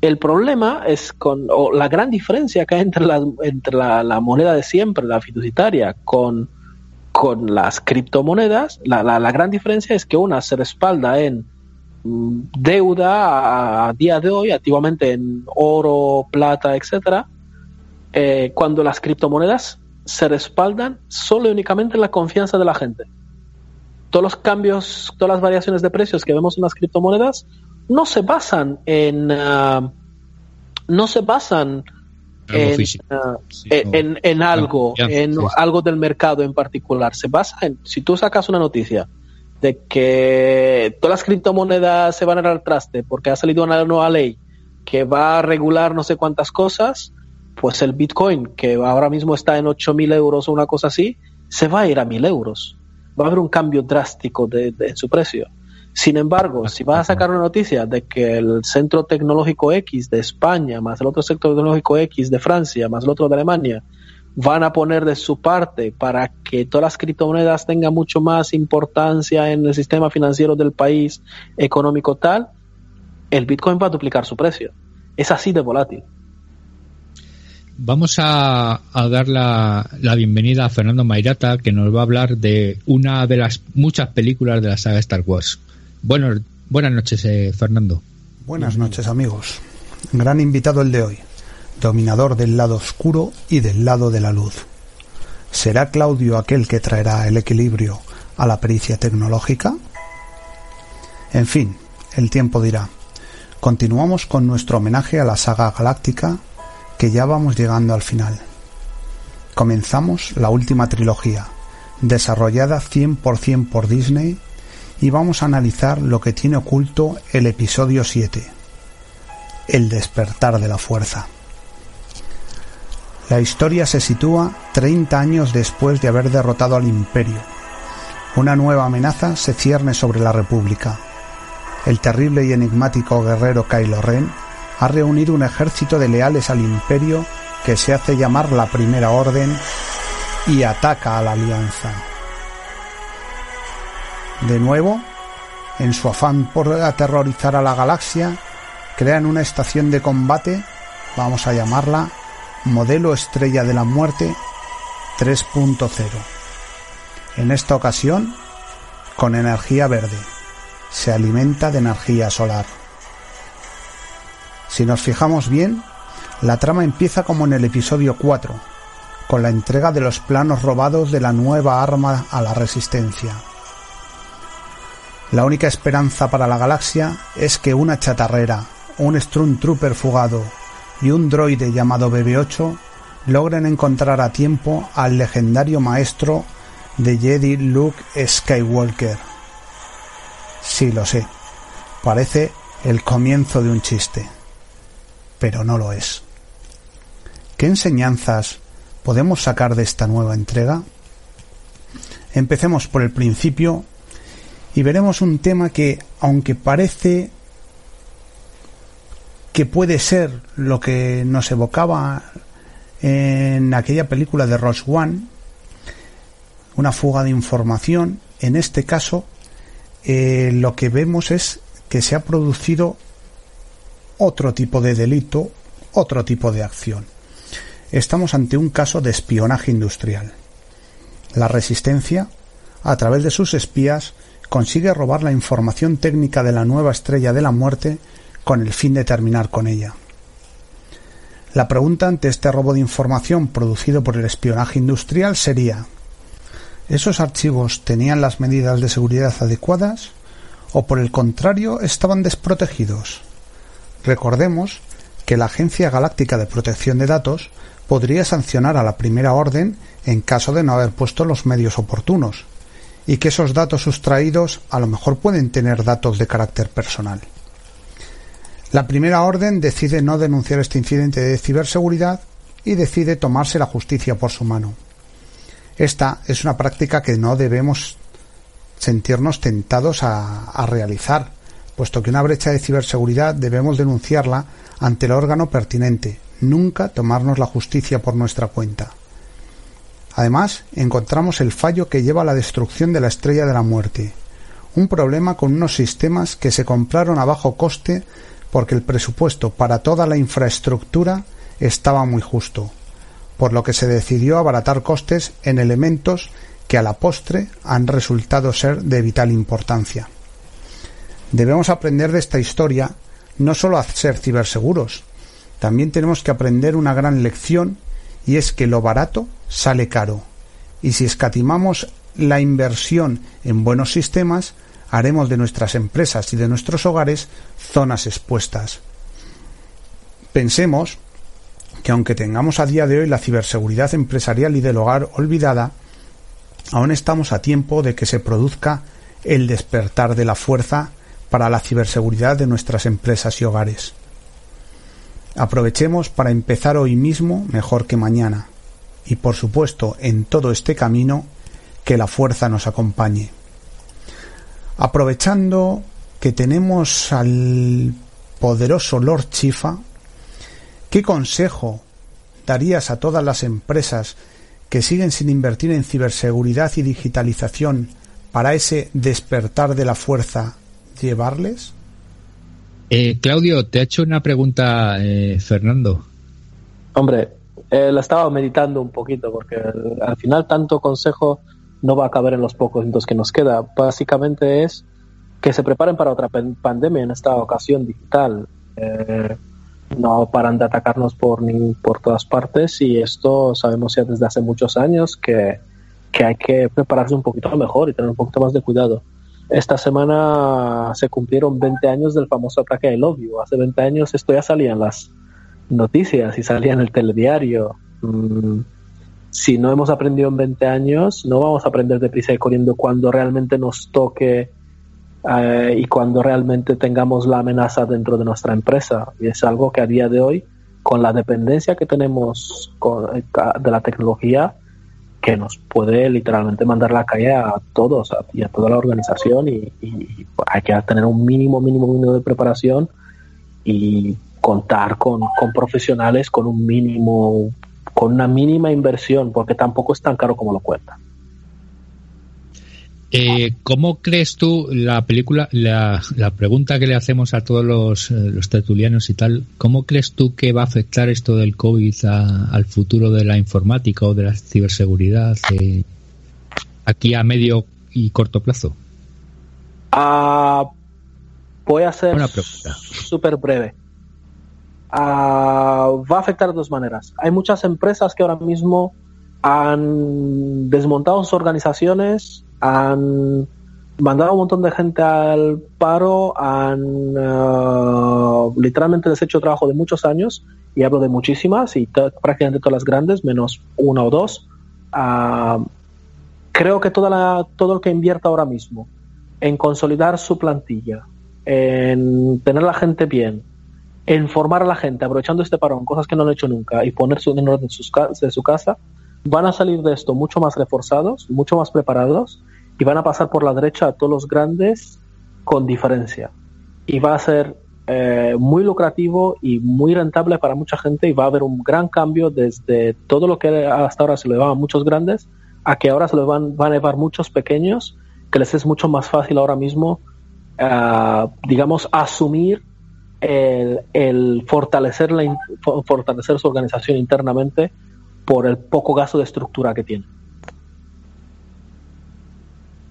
El problema es con, o la gran diferencia que hay entre, la, entre la moneda de siempre, la fiduciaria, con con las criptomonedas, la, la, gran diferencia es que una se respalda en mm, deuda a, día de hoy, activamente en oro, plata, etcétera, eh, cuando las criptomonedas se respaldan solo y únicamente en la confianza de la gente. Todos los cambios, todas las variaciones de precios que vemos en las criptomonedas no se basan en ah, no se basan Ah, en, en, algo, en algo del mercado en particular. Se basa en, si tú sacas una noticia de que todas las criptomonedas se van a ir al traste porque ha salido una nueva ley que va a regular no sé cuántas cosas, pues el Bitcoin, que ahora mismo está en 8.000 euros o una cosa así, se va a ir a 1.000 euros. Va a haber un cambio drástico de, en su precio. Sin embargo, si vas a sacar una noticia de que el Centro Tecnológico X de España, más el otro Centro Tecnológico X de Francia, más el otro de Alemania, van a poner de su parte para que todas las criptomonedas tengan mucho más importancia en el sistema financiero del país económico tal, el Bitcoin va a duplicar su precio. Es así de volátil. Vamos a, dar la, la, bienvenida a Fernando Mairata, que nos va a hablar de una de las muchas películas de la saga Star Wars. Buenas noches, eh, Fernando. Buenas noches, amigos. Gran invitado el de hoy, dominador del lado oscuro y del lado de la luz. ¿Será Claudio aquel que traerá el equilibrio a la pericia tecnológica? En fin, el tiempo dirá. Continuamos con nuestro homenaje a la saga galáctica que ya vamos llegando al final. Comenzamos la última trilogía, desarrollada 100% por Disney, y vamos a analizar lo que tiene oculto el episodio 7, El despertar de la fuerza. La historia se sitúa 30 años después de haber derrotado al imperio. Una nueva amenaza se cierne sobre la República. El terrible y enigmático guerrero Kylo Ren ha reunido un ejército de leales al imperio que se hace llamar la Primera Orden y ataca a la Alianza. De nuevo, en su afán por aterrorizar a la galaxia, crean una estación de combate, vamos a llamarla modelo estrella de la muerte 3.0. En esta ocasión, con energía verde. Se alimenta de energía solar. Si nos fijamos bien, la trama empieza como en el episodio 4, con la entrega de los planos robados de la nueva arma a la resistencia. La única esperanza para la galaxia es que una chatarrera, un Trooper fugado y un droide llamado BB-8 logren encontrar a tiempo al legendario maestro de Jedi Luke Skywalker. Sí, lo sé, parece el comienzo de un chiste, pero no lo es. ¿Qué enseñanzas podemos sacar de esta nueva entrega? Empecemos por el principio y veremos un tema que, aunque parece que puede ser lo que nos evocaba en aquella película de Ross One, una fuga de información. En este caso, eh, lo que vemos es que se ha producido otro tipo de delito, otro tipo de acción. Estamos ante un caso de espionaje industrial. La resistencia, a través de sus espías, consigue robar la información técnica de la nueva estrella de la muerte con el fin de terminar con ella. La pregunta ante este robo de información producido por el espionaje industrial sería ¿Esos archivos tenían las medidas de seguridad adecuadas o por el contrario estaban desprotegidos? Recordemos que la Agencia Galáctica de Protección de Datos podría sancionar a la primera orden en caso de no haber puesto los medios oportunos, y que esos datos sustraídos a lo mejor pueden tener datos de carácter personal. La primera orden decide no denunciar este incidente de ciberseguridad y decide tomarse la justicia por su mano. Esta es una práctica que no debemos sentirnos tentados a, a, realizar, puesto que una brecha de ciberseguridad debemos denunciarla ante el órgano pertinente, nunca tomarnos la justicia por nuestra cuenta. Además, encontramos el fallo que lleva a la destrucción de la estrella de la muerte, un problema con unos sistemas que se compraron a bajo coste porque el presupuesto para toda la infraestructura estaba muy justo, por lo que se decidió abaratar costes en elementos que a la postre han resultado ser de vital importancia. Debemos aprender de esta historia no solo a ser ciberseguros, también tenemos que aprender una gran lección y es que lo barato sale caro, y si escatimamos la inversión en buenos sistemas, haremos de nuestras empresas y de nuestros hogares zonas expuestas. Pensemos que aunque tengamos a día de hoy la ciberseguridad empresarial y del hogar olvidada, aún estamos a tiempo de que se produzca el despertar de la fuerza para la ciberseguridad de nuestras empresas y hogares. Aprovechemos para empezar hoy mismo mejor que mañana y por supuesto en todo este camino que la fuerza nos acompañe. Aprovechando que tenemos al poderoso Lord Chifa, ¿qué consejo darías a todas las empresas que siguen sin invertir en ciberseguridad y digitalización para ese despertar de la fuerza llevarles? Eh, Claudio, te ha hecho una pregunta eh, Fernando. Hombre, eh, la estaba meditando un poquito porque al final tanto consejo no va a caber en los pocos minutos que nos queda. Básicamente es que se preparen para otra pandemia en esta ocasión digital. Eh, no paran de atacarnos por, ni, por todas partes y esto sabemos ya desde hace muchos años que, que hay que prepararse un poquito mejor y tener un poquito más de cuidado. Esta semana se cumplieron 20 años del famoso ataque del obvio. Hace 20 años esto ya salía en las noticias y salía en el telediario. Mm, si no hemos aprendido en 20 años, no vamos a aprender deprisa y corriendo cuando realmente nos toque eh, y cuando realmente tengamos la amenaza dentro de nuestra empresa. Y es algo que a día de hoy, con la dependencia que tenemos eh, de la tecnología, que nos puede literalmente mandar la calle a todos y a toda la organización y, hay que tener un mínimo, mínimo, mínimo de preparación y contar con, con profesionales con un mínimo, con una mínima inversión, porque tampoco es tan caro como lo cuenta. Eh, ¿Cómo crees tú la película, la, pregunta que le hacemos a todos los, eh, los, tertulianos y tal, ¿cómo crees tú que va a afectar esto del COVID al futuro de la informática o de la ciberseguridad eh, aquí a medio y corto plazo? Ah, voy a ser súper breve. Ah, va a afectar de dos maneras. Hay muchas empresas que ahora mismo han desmontado sus organizaciones han mandado a un montón de gente al paro, han uh, literalmente deshecho trabajo de muchos años, y hablo de muchísimas, y prácticamente todas las grandes, menos una o dos. Uh, creo que toda la, todo lo que invierta ahora mismo en consolidar su plantilla, en tener la gente bien, en formar a la gente, aprovechando este parón, cosas que no han hecho nunca, y poner su dinero de su casa, van a salir de esto mucho más reforzados, mucho más preparados y van a pasar por la derecha a todos los grandes con diferencia. Y va a ser eh, muy lucrativo y muy rentable para mucha gente y va a haber un gran cambio desde todo lo que hasta ahora se lo llevaban muchos grandes a que ahora se lo van, van a llevar muchos pequeños, que les es mucho más fácil ahora mismo, uh, digamos, asumir el, el fortalecer, la, fortalecer su organización internamente por el poco gasto de estructura que tiene.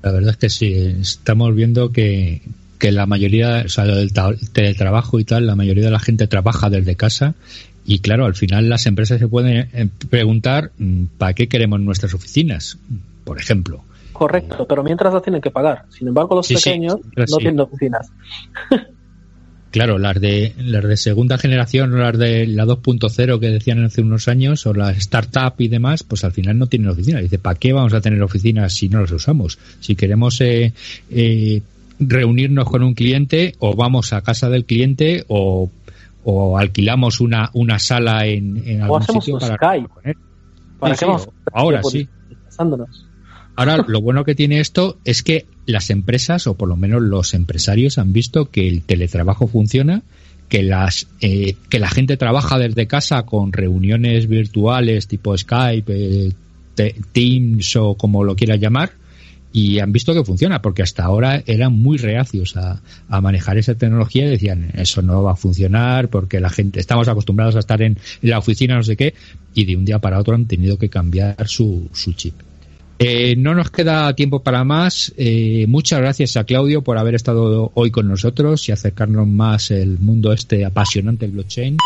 La verdad es que sí, estamos viendo que, que la mayoría, o sea, del teletrabajo y tal, la mayoría de la gente trabaja desde casa y claro, al final las empresas se pueden eh, preguntar mm, ¿para qué queremos nuestras oficinas? Por ejemplo. Correcto, pero mientras las tienen que pagar. Sin embargo, los pequeños no tienen oficinas. Claro, las de las de segunda generación o las de la 2.0 que decían hace unos años o las startup y demás, pues al final no tienen oficinas. Dice, ¿para qué vamos a tener oficinas si no las usamos? Si queremos eh, eh, reunirnos con un cliente o vamos a casa del cliente o, o alquilamos una, una sala en, en algún sitio para Skype. ¿Para ahora sí. Ahora, lo bueno que tiene esto es que las empresas, o por lo menos los empresarios, han visto que el teletrabajo funciona, que las eh, que la gente trabaja desde casa con reuniones virtuales tipo Skype, eh, Teams o como lo quieras llamar, y han visto que funciona, porque hasta ahora eran muy reacios a, manejar esa tecnología y decían, eso no va a funcionar porque la gente, estamos acostumbrados a estar en, la oficina, no sé qué, y de un día para otro han tenido que cambiar su, su chip. Eh, no nos queda tiempo para más. Eh, muchas gracias a Claudio por haber estado hoy con nosotros y acercarnos más el mundo este apasionante del blockchain.